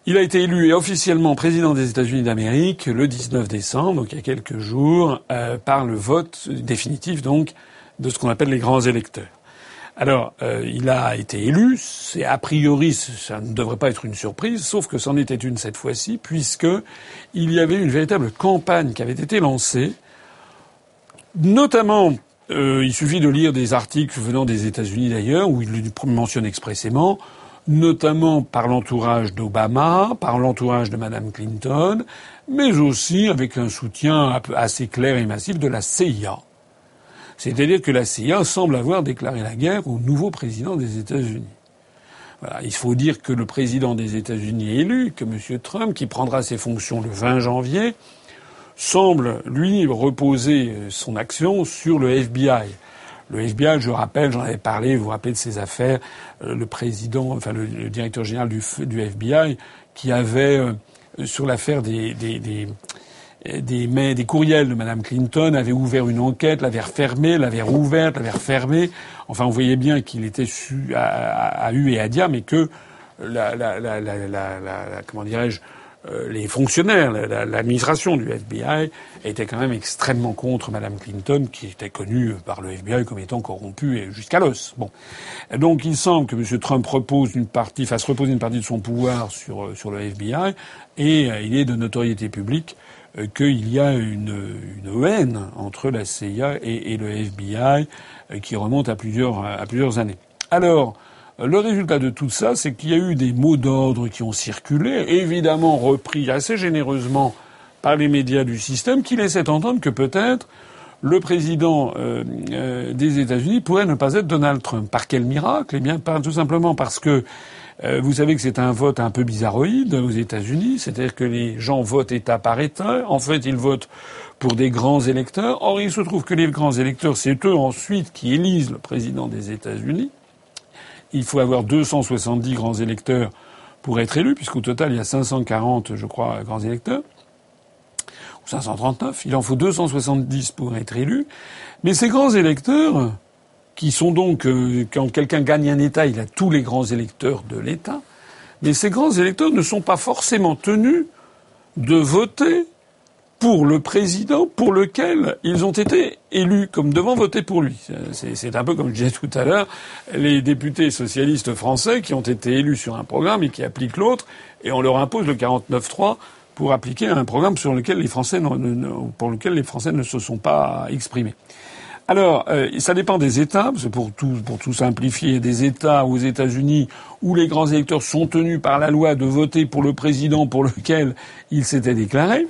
[SPEAKER 2] Il a été élu officiellement président des États-Unis d'Amérique le 19 décembre, donc il y a quelques jours, euh, par le vote définitif donc de ce qu'on appelle les grands électeurs. Alors, euh, il a été élu. C'est a priori, ça ne devrait pas être une surprise, sauf que c'en était une cette fois-ci, puisque il y avait une véritable campagne qui avait été lancée, notamment. Euh, il suffit de lire des articles venant des États-Unis d'ailleurs, où il le mentionne expressément, notamment par l'entourage d'Obama, par l'entourage de Madame Clinton, mais aussi avec un soutien assez clair et massif de la CIA. C'est-à-dire que la CIA semble avoir déclaré la guerre au nouveau président des États-Unis. Voilà. Il faut dire que le président des États-Unis élu, que M. Trump, qui prendra ses fonctions le 20 janvier, semble, lui, reposer son action sur le FBI. Le FBI, je rappelle, j'en avais parlé, vous vous rappelez de ces affaires, euh, le président, enfin le, directeur général du, FBI, qui avait, euh, sur l'affaire des des, des courriels de Mme Clinton, avait ouvert une enquête, l'avait refermée, l'avait rouverte, l'avait refermée. Enfin, on voyait bien qu'il était su à, à, U et à Dia, mais que la, la, la, la comment dirais-je, euh, les fonctionnaires, l'administration du FBI était quand même extrêmement contre Mme Clinton, qui était connue par le FBI comme étant corrompue jusqu'à l'os. Bon, donc il semble que M. Trump repose une partie, fasse reposer une partie de son pouvoir sur sur le FBI, et euh, il est de notoriété publique euh, qu'il y a une, une, haine entre la CIA et, et, le FBI euh, qui remonte à plusieurs, à plusieurs années. Alors, le résultat de tout ça, c'est qu'il y a eu des mots d'ordre qui ont circulé, évidemment repris assez généreusement par les médias du système, qui laissaient entendre que peut-être le président euh, euh, des États-Unis pourrait ne pas être Donald Trump. Par quel miracle? Eh bien, tout simplement parce que euh, vous savez que c'est un vote un peu bizarroïde aux États-Unis, c'est-à-dire que les gens votent État par État. En fait, ils votent pour des grands électeurs. Or, il se trouve que les grands électeurs, c'est eux ensuite qui élisent le président des États-Unis. Il faut avoir 270 grands électeurs pour être élu, puisqu'au total, il y a 540, je crois, grands électeurs. Ou 539. Il en faut 270 pour être élu. Mais ces grands électeurs, qui sont donc, euh, quand quelqu'un gagne un État, il a tous les grands électeurs de l'État, mais ces grands électeurs ne sont pas forcément tenus de voter pour le président pour lequel ils ont été élus, comme devant voter pour lui. C'est un peu comme je disais tout à l'heure, les députés socialistes français qui ont été élus sur un programme et qui appliquent l'autre, et on leur impose le 49-3 pour appliquer un programme sur lequel les Français pour lequel les Français ne se sont pas exprimés. Alors, euh, ça dépend des États, pour tout, pour tout simplifier, des États aux États-Unis où les grands électeurs sont tenus par la loi de voter pour le président pour lequel ils s'étaient déclarés,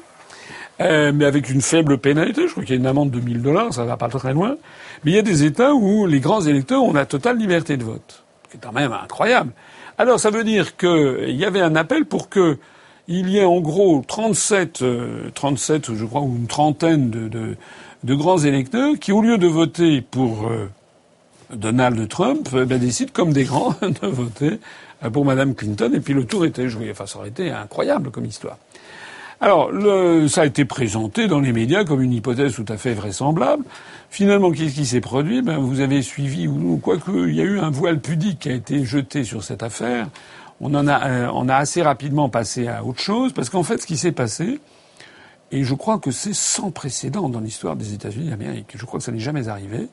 [SPEAKER 2] euh, mais avec une faible pénalité. Je crois qu'il y a une amende de 1000 dollars, ça va pas très loin. Mais il y a des États où les grands électeurs ont la totale liberté de vote, c'est quand même incroyable. Alors, ça veut dire qu'il y avait un appel pour que il y ait en gros 37, 37, euh, je crois, ou une trentaine de de grands électeurs qui, au lieu de voter pour euh, Donald Trump, eh ben, décident comme des grands de voter euh, pour Madame Clinton. Et puis le tour était joué. Enfin, ça aurait été incroyable comme histoire. Alors, ça a été présenté dans les médias comme une hypothèse tout à fait vraisemblable. Finalement, qu'est-ce qui s'est produit? Ben, Vous avez suivi, ou quoique, il y a eu un voile pudique qui a été jeté sur cette affaire. Euh, on a assez rapidement passé à autre chose, parce qu'en fait, ce qui s'est passé, et je crois que c'est sans précédent dans l'histoire des États-Unis d'Amérique, je crois que ça n'est jamais arrivé,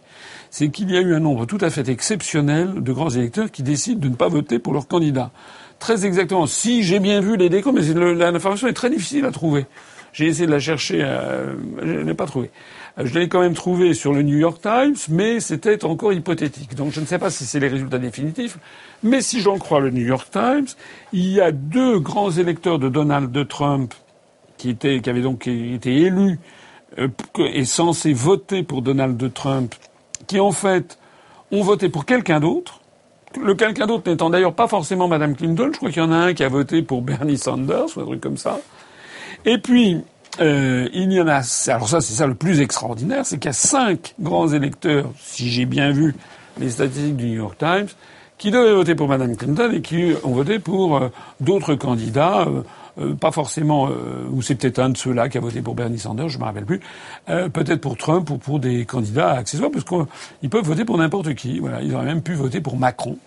[SPEAKER 2] c'est qu'il y a eu un nombre tout à fait exceptionnel de grands électeurs qui décident de ne pas voter pour leur candidat. Très exactement. Si j'ai bien vu les décomptes, mais l'information est très difficile à trouver. J'ai essayé de la chercher, euh, je ne l'ai pas trouvée. Euh, je l'ai quand même trouvé sur le New York Times, mais c'était encore hypothétique. Donc je ne sais pas si c'est les résultats définitifs. Mais si j'en crois le New York Times, il y a deux grands électeurs de Donald Trump qui, étaient, qui avaient donc été euh, et censés voter pour Donald Trump, qui en fait ont voté pour quelqu'un d'autre. Le quelqu'un d'autre n'étant d'ailleurs pas forcément Madame Clinton. Je crois qu'il y en a un qui a voté pour Bernie Sanders ou un truc comme ça. Et puis, euh, il y en a. Alors ça, c'est ça le plus extraordinaire, c'est qu'il y a cinq grands électeurs, si j'ai bien vu les statistiques du New York Times, qui devaient voter pour Madame Clinton et qui ont voté pour euh, d'autres candidats. Euh, euh, pas forcément, ou c'est peut-être un de ceux-là qui a voté pour Bernie Sanders, je me rappelle plus, peut-être pour Trump ou pour des candidats accessoires, parce qu'ils peuvent voter pour n'importe qui. Voilà, ils auraient même pu voter pour Macron.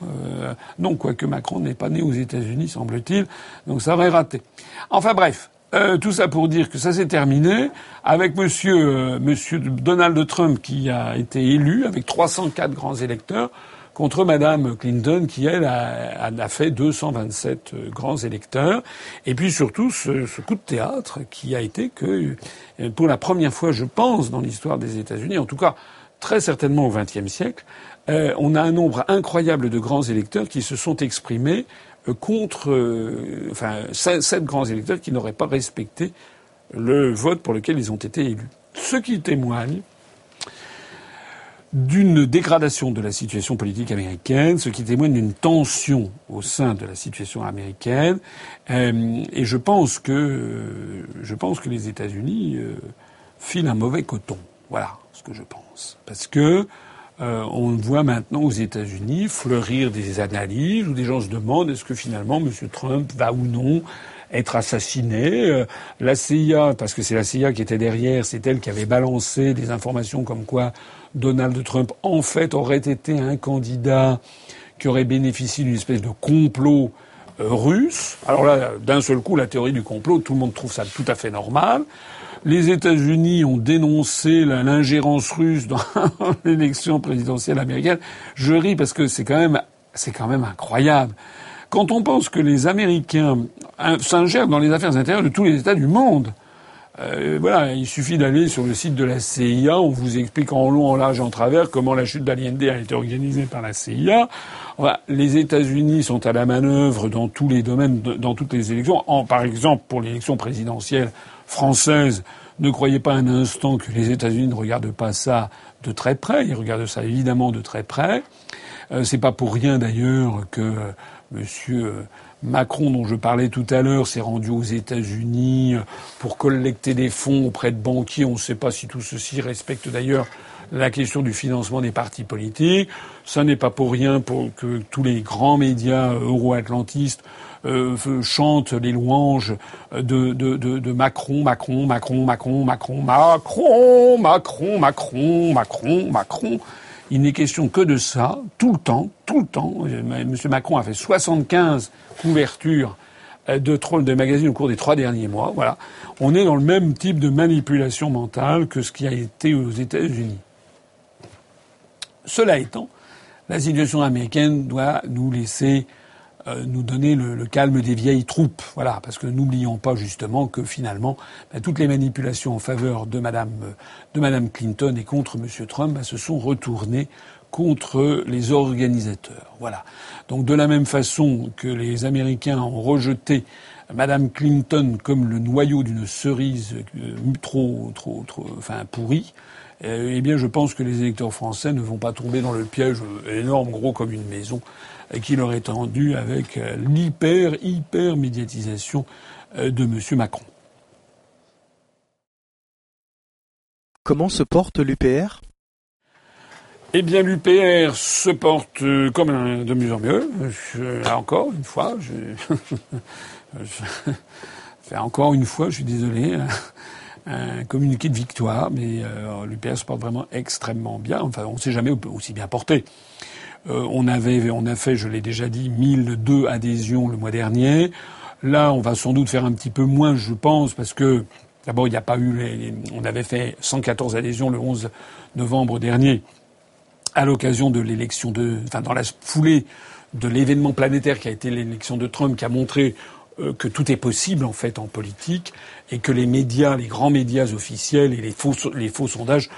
[SPEAKER 2] non, quoique Macron n'est pas né aux États-Unis, semble-t-il, donc ça aurait raté. Enfin bref, euh, tout ça pour dire que ça s'est terminé avec monsieur, euh, monsieur Donald Trump qui a été élu avec 304 grands électeurs contre madame Clinton qui, elle, a, a fait 227 euh, grands électeurs. Et puis surtout ce, coup de théâtre qui a été que, pour la première fois, je pense, dans l'histoire des États-Unis, en tout cas très certainement au XXe siècle, on a un nombre incroyable de grands électeurs qui se sont exprimés contre euh, enfin, sept grands électeurs qui n'auraient pas respecté le vote pour lequel ils ont été élus. Ce qui témoigne d'une dégradation de la situation politique américaine, ce qui témoigne d'une tension au sein de la situation américaine. Euh, et je pense que je pense que les États-Unis euh, filent un mauvais coton. Voilà ce que je pense, parce que euh, on voit maintenant aux États-Unis fleurir des analyses où des gens se demandent est-ce que finalement M. Trump va ou non être assassiné. Euh, la CIA, parce que c'est la CIA qui était derrière, c'est elle qui avait balancé des informations comme quoi Donald Trump en fait aurait été un candidat qui aurait bénéficié d'une espèce de complot euh, russe. Alors là, d'un seul coup, la théorie du complot, tout le monde trouve ça tout à fait normal. Les États-Unis ont dénoncé l'ingérence russe dans l'élection présidentielle américaine. Je ris parce que c'est quand même, c'est quand même incroyable. Quand on pense que les Américains s'ingèrent dans les affaires intérieures de tous les États du monde, euh, voilà, il suffit d'aller sur le site de la CIA, on vous explique en long, en large en travers comment la chute d'Allende a été organisée par la CIA. les États-Unis sont à la manœuvre dans tous les domaines, dans toutes les élections. En, par exemple, pour l'élection présidentielle française, ne croyez pas un instant que les États-Unis ne regardent pas ça de très près. Ils regardent ça évidemment de très près. Euh, c'est pas pour rien d'ailleurs que Monsieur euh, Macron, dont je parlais tout à l'heure, s'est rendu aux États-Unis pour collecter des fonds auprès de banquiers. On ne sait pas si tout ceci respecte d'ailleurs la question du financement des partis politiques. Ça n'est pas pour rien pour que tous les grands médias euro-atlantistes euh, chante les louanges de, de, Macron, Macron, Macron, Macron, Macron, Macron, Macron, Macron, Macron, Macron. Il n'est question que de ça, tout le temps, tout le temps. Monsieur Macron a fait 75 couvertures de trolls de magazines au cours des trois derniers mois. Voilà. On est dans le même type de manipulation mentale que ce qui a été aux États-Unis. Cela étant, la situation américaine doit nous laisser euh, nous donner le, calme des vieilles troupes. Voilà, parce que n'oublions pas justement que finalement, ben, toutes les manipulations en faveur de Madame, de Madame Clinton et contre Monsieur Trump ben, se sont retournées contre les organisateurs. Voilà. Donc de la même façon que les Américains ont rejeté Madame Clinton comme le noyau d'une cerise euh, trop, trop, trop, enfin pourrie, euh, eh bien, je pense que les électeurs français ne vont pas tomber dans le piège énorme, gros comme une maison, qui leur est tendu avec euh, l'hyper, hyper médiatisation euh, de M. Macron.
[SPEAKER 1] Comment se porte l'UPR
[SPEAKER 2] eh bien, l'UPR se porte euh, comme un, de mieux en mieux. là encore, une fois, je, encore une fois, je suis désolé, un, communiqué de victoire, mais l'UPR se porte vraiment extrêmement bien. Enfin, on ne s'est jamais aussi bien porté. Euh, on avait, on a fait, je l'ai déjà dit, 1002 adhésions le mois dernier. Là, on va sans doute faire un petit peu moins, je pense, parce que D'abord, il n'y a pas eu, on avait fait 114 adhésions le 11 novembre dernier à l'occasion de l'élection de, enfin dans la foulée de l'événement planétaire qui a été l'élection de Trump, qui a montré euh, que tout est possible en fait en politique et que les médias, les grands médias officiels et les faux, les faux sondages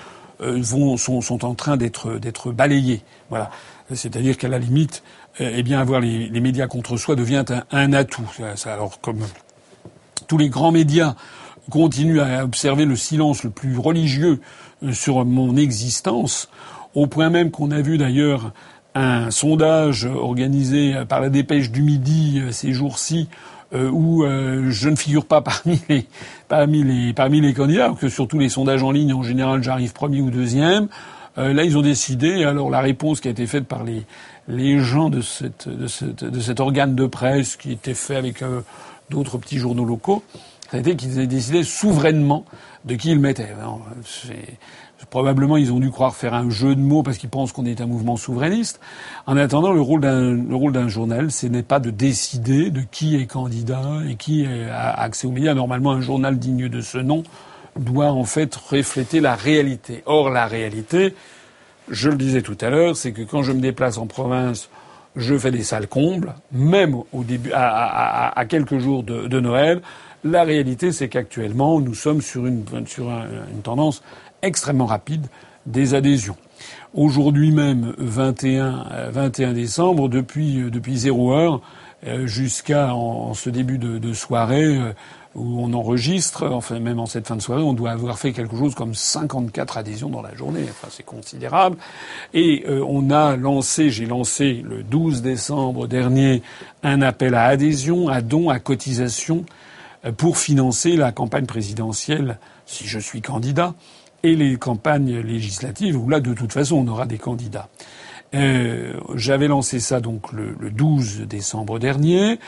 [SPEAKER 2] euh, vont, sont, sont en train d'être, d'être balayés. Voilà. C'est-à-dire qu'à la limite, euh, eh bien avoir les, les, médias contre soi devient un, un atout. Ça, alors comme tous les grands médias continuent à observer le silence le plus religieux sur mon existence, au point même qu'on a vu d'ailleurs un sondage organisé par la dépêche du midi ces jours-ci euh, où euh, je ne figure pas parmi les parmi les parmi les candidats, que sur tous les sondages en ligne en général j'arrive premier ou deuxième. Euh, là ils ont décidé. Alors la réponse qui a été faite par les les gens de cette de, cet organe de presse qui était fait avec d'autres petits journaux locaux, ça a été qu'ils avaient décidé souverainement de qui ils mettaient. Probablement, ils ont dû croire faire un jeu de mots parce qu'ils pensent qu'on est un mouvement souverainiste. En attendant, le rôle d'un, le rôle d'un journal, ce n'est pas de décider de qui est candidat et qui a accès aux médias. Normalement, un journal digne de ce nom doit en fait refléter la réalité. Or, la réalité, je le disais tout à l'heure, c'est que quand je me déplace en province, je fais des salles combles, même à, quelques jours de, Noël. La réalité, c'est qu'actuellement, nous sommes sur une, tendance extrêmement rapide des adhésions. Aujourd'hui même, 21, 21 décembre, depuis, depuis zéro heure, euh, jusqu'à ce début de, soirée euh, où on enregistre, enfin même en cette fin de soirée, on doit avoir fait quelque chose comme 54 adhésions dans la journée. Enfin, c'est considérable. Et euh, on a lancé, j'ai lancé le 12 décembre dernier un appel à adhésion, à dons, à cotisation pour financer la campagne présidentielle si je suis candidat et les campagnes législatives où là, de toute façon, on aura des candidats. Euh, J'avais lancé ça donc le, 12 décembre dernier.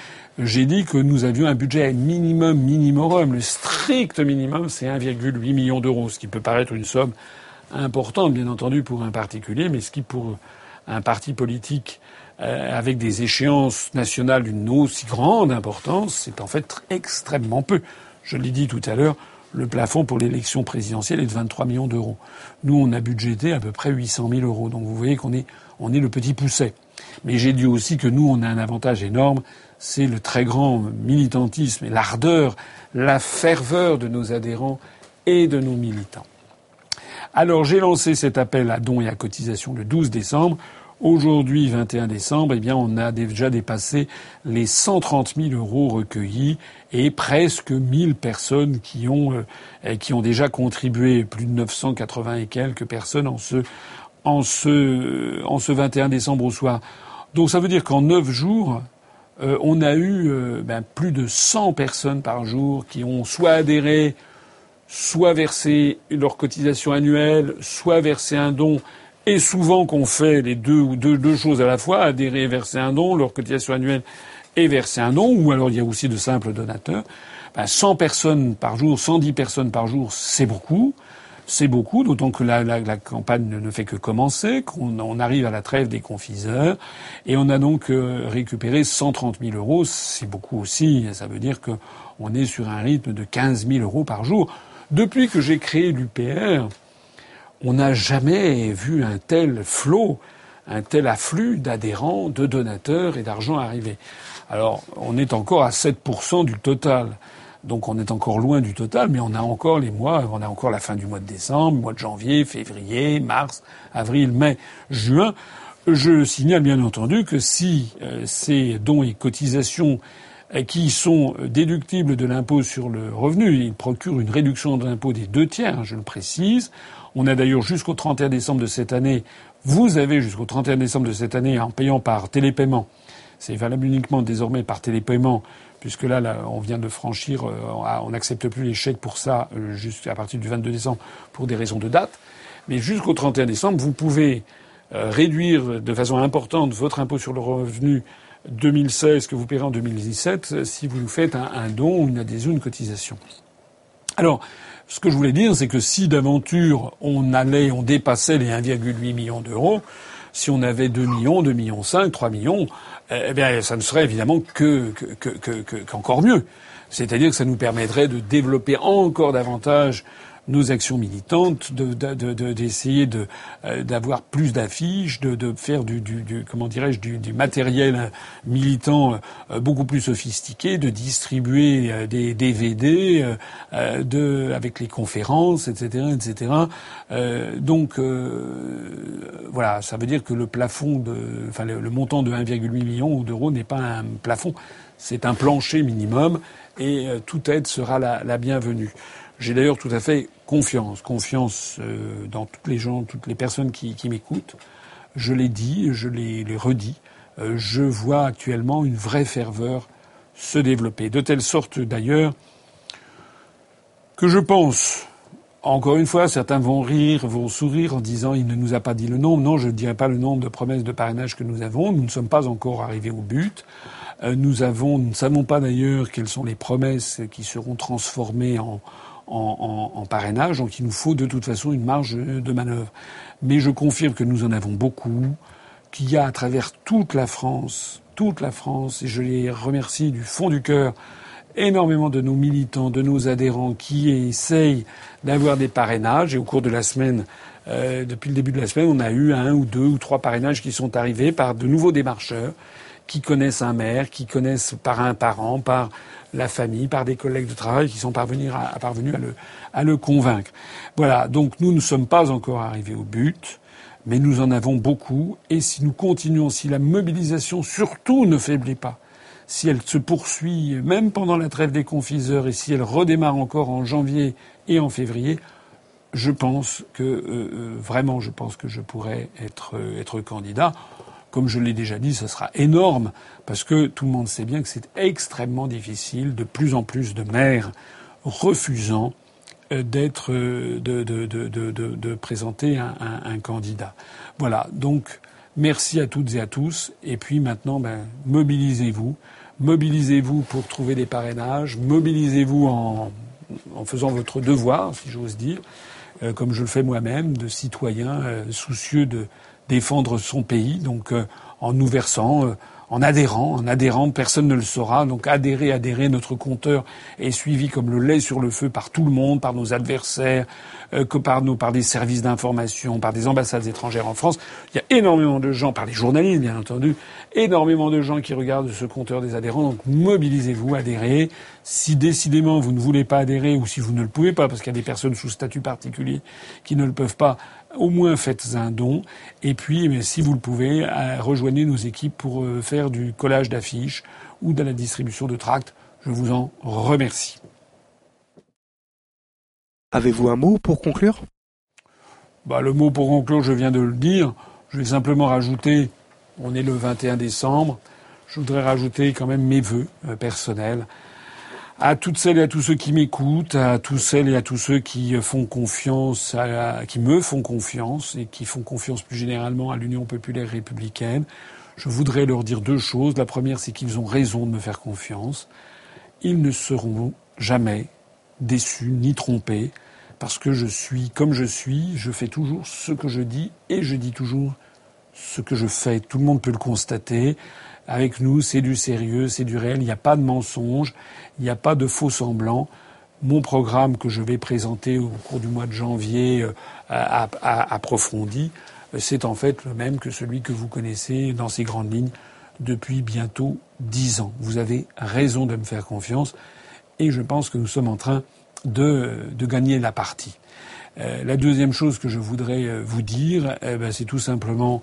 [SPEAKER 2] J'ai dit que nous avions un budget minimum minimum. Le strict minimum, c'est 1,8 million d'euros, ce qui peut paraître une somme importante, bien entendu, pour un particulier, mais ce qui, pour un parti politique euh, avec des échéances nationales d'une aussi grande importance, c'est en fait extrêmement peu. Je l'ai dit tout à l'heure, le plafond pour l'élection présidentielle est de 23 millions d'euros. Nous, on a budgété à peu près 800 000 euros. Donc vous voyez qu'on est, on est le petit pousset. Mais j'ai dit aussi que nous, on a un avantage énorme, c'est le très grand militantisme et l'ardeur, la ferveur de nos adhérents et de nos militants. Alors j'ai lancé cet appel à dons et à cotisation le 12 décembre. Aujourd'hui, 21 décembre, eh bien, on a déjà dépassé les 130 000 euros recueillis et presque 1000 personnes qui ont, euh, qui ont déjà contribué, plus de 980 et quelques personnes en ce, en ce, en ce 21 décembre au soir. Donc ça veut dire qu'en neuf jours, euh, on a eu euh, ben, plus de 100 personnes par jour qui ont soit adhéré, soit versé leur cotisation annuelle, soit versé un don et souvent qu'on fait les deux ou deux, choses à la fois, adhérer et verser un don, leur cotisation annuelle et verser un don, ou alors il y a aussi de simples donateurs. Ben, 100 personnes par jour, 110 personnes par jour, c'est beaucoup. C'est beaucoup, d'autant que la, campagne ne fait que commencer, qu'on on arrive à la trêve des confiseurs, et on a donc euh, récupéré 130 000 euros. C'est beaucoup aussi. Ça veut dire qu'on est sur un rythme de 15 000 euros par jour. Depuis que j'ai créé l'UPR, on n'a jamais vu un tel flot, un tel afflux d'adhérents, de donateurs et d'argent arriver. Alors, on est encore à 7% du total. Donc on est encore loin du total, mais on a encore les mois, on a encore la fin du mois de décembre, mois de janvier, février, mars, avril, mai, juin. Je signale bien entendu que si euh, ces dons et cotisations euh, qui sont déductibles de l'impôt sur le revenu, ils procurent une réduction de l'impôt des deux tiers, hein, je le précise, on a d'ailleurs jusqu'au 31 décembre de cette année, vous avez jusqu'au 31 décembre de cette année en payant par télépaiement. C'est valable uniquement désormais par télépaiement, puisque là, on vient de franchir, euh, on n'accepte plus les chèques pour ça euh, jusqu'à partir du 22 décembre pour des raisons de date. Mais jusqu'au 31 décembre, vous pouvez euh, réduire de façon importante votre impôt sur le revenu 2016 que vous paierez en 2017 si vous nous faites un, un don, une adhésion, une cotisation. Alors, ce que je voulais dire, c'est que si d'aventure on allait, on dépassait les 1,8 million d'euros, Si on avait 2 millions, 2 millions 5, 3 millions, eh bien, ça ne serait évidemment que, qu'encore mieux. C'est-à-dire que ça nous permettrait de développer encore davantage nos actions militantes, d'essayer de, euh, d'avoir plus d'affiches, de, de, faire du, du, du comment dirais-je du, du, matériel militant euh, beaucoup plus sophistiqué, de distribuer euh, des DVD de, avec les conférences, etc., etc. donc voilà, ça veut dire que le plafond de, enfin le, montant de 1,8 million d'euros n'est pas un plafond, c'est un plancher minimum et toute aide sera la, la bienvenue. J'ai d'ailleurs tout à fait confiance, confiance euh, dans toutes les gens, toutes les personnes qui, m'écoutent. Je l'ai dit, je l'ai redit. Euh, je vois actuellement une vraie ferveur se développer, de telle sorte d'ailleurs que je pense, encore une fois, certains vont rire, vont sourire en disant il ne nous a pas dit le nombre. Non, je ne dirai pas le nombre de promesses de parrainage que nous avons. Nous ne sommes pas encore arrivés au but. Euh, nous avons, nous ne savons pas d'ailleurs quelles sont les promesses qui seront transformées en, en, parrainage, donc il nous faut de toute façon une marge de manœuvre. Mais je confirme que nous en avons beaucoup, qu'il y a à travers toute la France, toute la France, et je les remercie du fond du cœur, énormément de nos militants, de nos adhérents qui essayent d'avoir des parrainages. Et au cours de la semaine, euh, depuis le début de la semaine, on a eu un ou deux ou trois parrainages qui sont arrivés par de nouveaux démarcheurs qui connaissent un maire, qui connaissent par un parent, par la famille, par des collègues de travail qui sont parvenus à, à, le, à le convaincre. Voilà, donc nous ne sommes pas encore arrivés au but, mais nous en avons beaucoup, et si nous continuons, si la mobilisation surtout ne faiblit pas, si elle se poursuit même pendant la trêve des confiseurs et si elle redémarre encore en janvier et en février, je pense que euh, euh, vraiment, je pense que je pourrais être, euh, être candidat. Comme je l'ai déjà dit, ce sera énorme parce que tout le monde sait bien que c'est extrêmement difficile, de plus en plus de maires refusant euh, d'être euh, de, de, de, de, présenter un, candidat. Voilà. Donc merci à toutes et à tous. Et puis maintenant, ben, mobilisez-vous, mobilisez-vous pour trouver des parrainages, mobilisez-vous en, en faisant votre devoir, si j'ose dire, euh, comme je le fais moi-même, de citoyen soucieux de défendre son pays, donc euh, en nous versant, euh, en adhérant, en adhérant, personne ne le saura. Donc adhérer, adhérer, notre compteur est suivi comme le lait sur le feu par tout le monde, par nos adversaires, euh, que par par des services d'information, par des ambassades étrangères en France. Il y a énormément de gens, par les journalistes bien entendu, énormément de gens qui regardent ce compteur des adhérents. Donc mobilisez-vous, adhérez. Si décidément vous ne voulez pas adhérer ou si vous ne le pouvez pas, parce qu'il y a des personnes sous statut particulier qui ne le peuvent pas, au moins faites un don. Et puis, si vous le pouvez, euh, rejoignez nos équipes pour euh, faire du collage d'affiches ou de la distribution de tracts. Je vous en remercie.
[SPEAKER 1] Avez-vous un mot pour conclure?
[SPEAKER 2] Bah, Le mot pour conclure, je viens de le dire. Je vais simplement rajouter, on est le 21 décembre, je voudrais rajouter quand même mes vœux euh, personnels à toutes celles et à tous ceux qui m'écoutent, à tous celles et à tous ceux qui font confiance, qui me font confiance et qui font confiance plus généralement à l'Union populaire républicaine. Je voudrais leur dire deux choses. La première, c'est qu'ils ont raison de me faire confiance. Ils ne seront jamais déçus ni trompés parce que je suis comme je suis, je fais toujours ce que je dis et je dis toujours ce que je fais. Tout le monde peut le constater. Avec nous, c'est du sérieux, c'est du réel. Il n'y a pas de mensonge, il n'y a pas de faux semblants. Mon programme que je vais présenter au cours du mois de janvier euh, approfondi, euh, c'est en fait le même que celui que vous connaissez dans ces grandes lignes depuis bientôt dix ans. Vous avez raison de me faire confiance et je pense que nous sommes en train de, de gagner la partie. Euh, la deuxième chose que je voudrais vous dire, eh ben, c'est tout simplement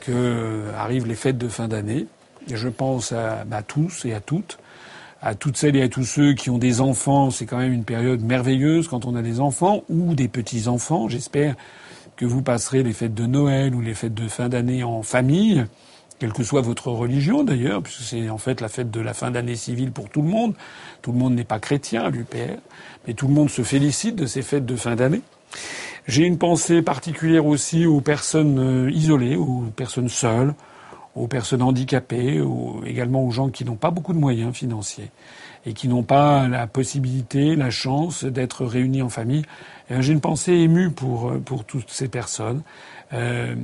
[SPEAKER 2] que arrivent les fêtes de fin d'année. Je pense à, tous et à toutes, à toutes celles et à tous ceux qui ont des enfants. C'est quand même une période merveilleuse quand on a des enfants ou des petits-enfants. J'espère que vous passerez les fêtes de Noël ou les fêtes de fin d'année en famille, quelle que soit votre religion d'ailleurs, puisque c'est en fait la fête de la fin d'année civile pour tout le monde. Tout le monde n'est pas chrétien à l'UPR, mais tout le monde se félicite de ces fêtes de fin d'année. J'ai une pensée particulière aussi aux personnes euh, isolées, aux personnes seules, aux personnes handicapées, également aux gens qui n'ont pas beaucoup de moyens financiers et qui n'ont pas la possibilité, la chance d'être réunis en famille. J'ai une pensée émue pour, pour toutes ces personnes. Euh,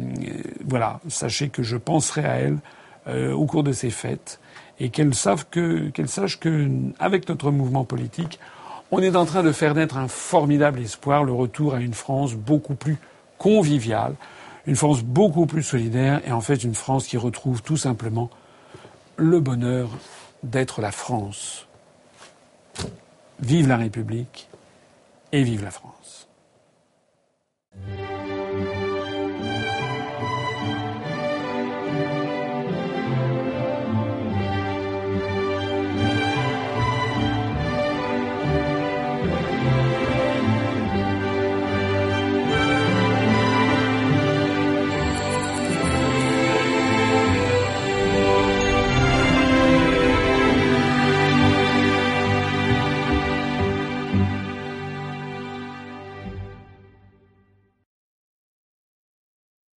[SPEAKER 2] voilà, sachez que je penserai à elles euh, au cours de ces fêtes et qu'elles savent que, qu'elles sachent que, avec notre mouvement politique, on est en train de faire naître un formidable espoir, le retour à une France beaucoup plus conviviale, une France beaucoup plus solidaire et en fait une France qui retrouve tout simplement le bonheur d'être la France. Vive la République et vive la France.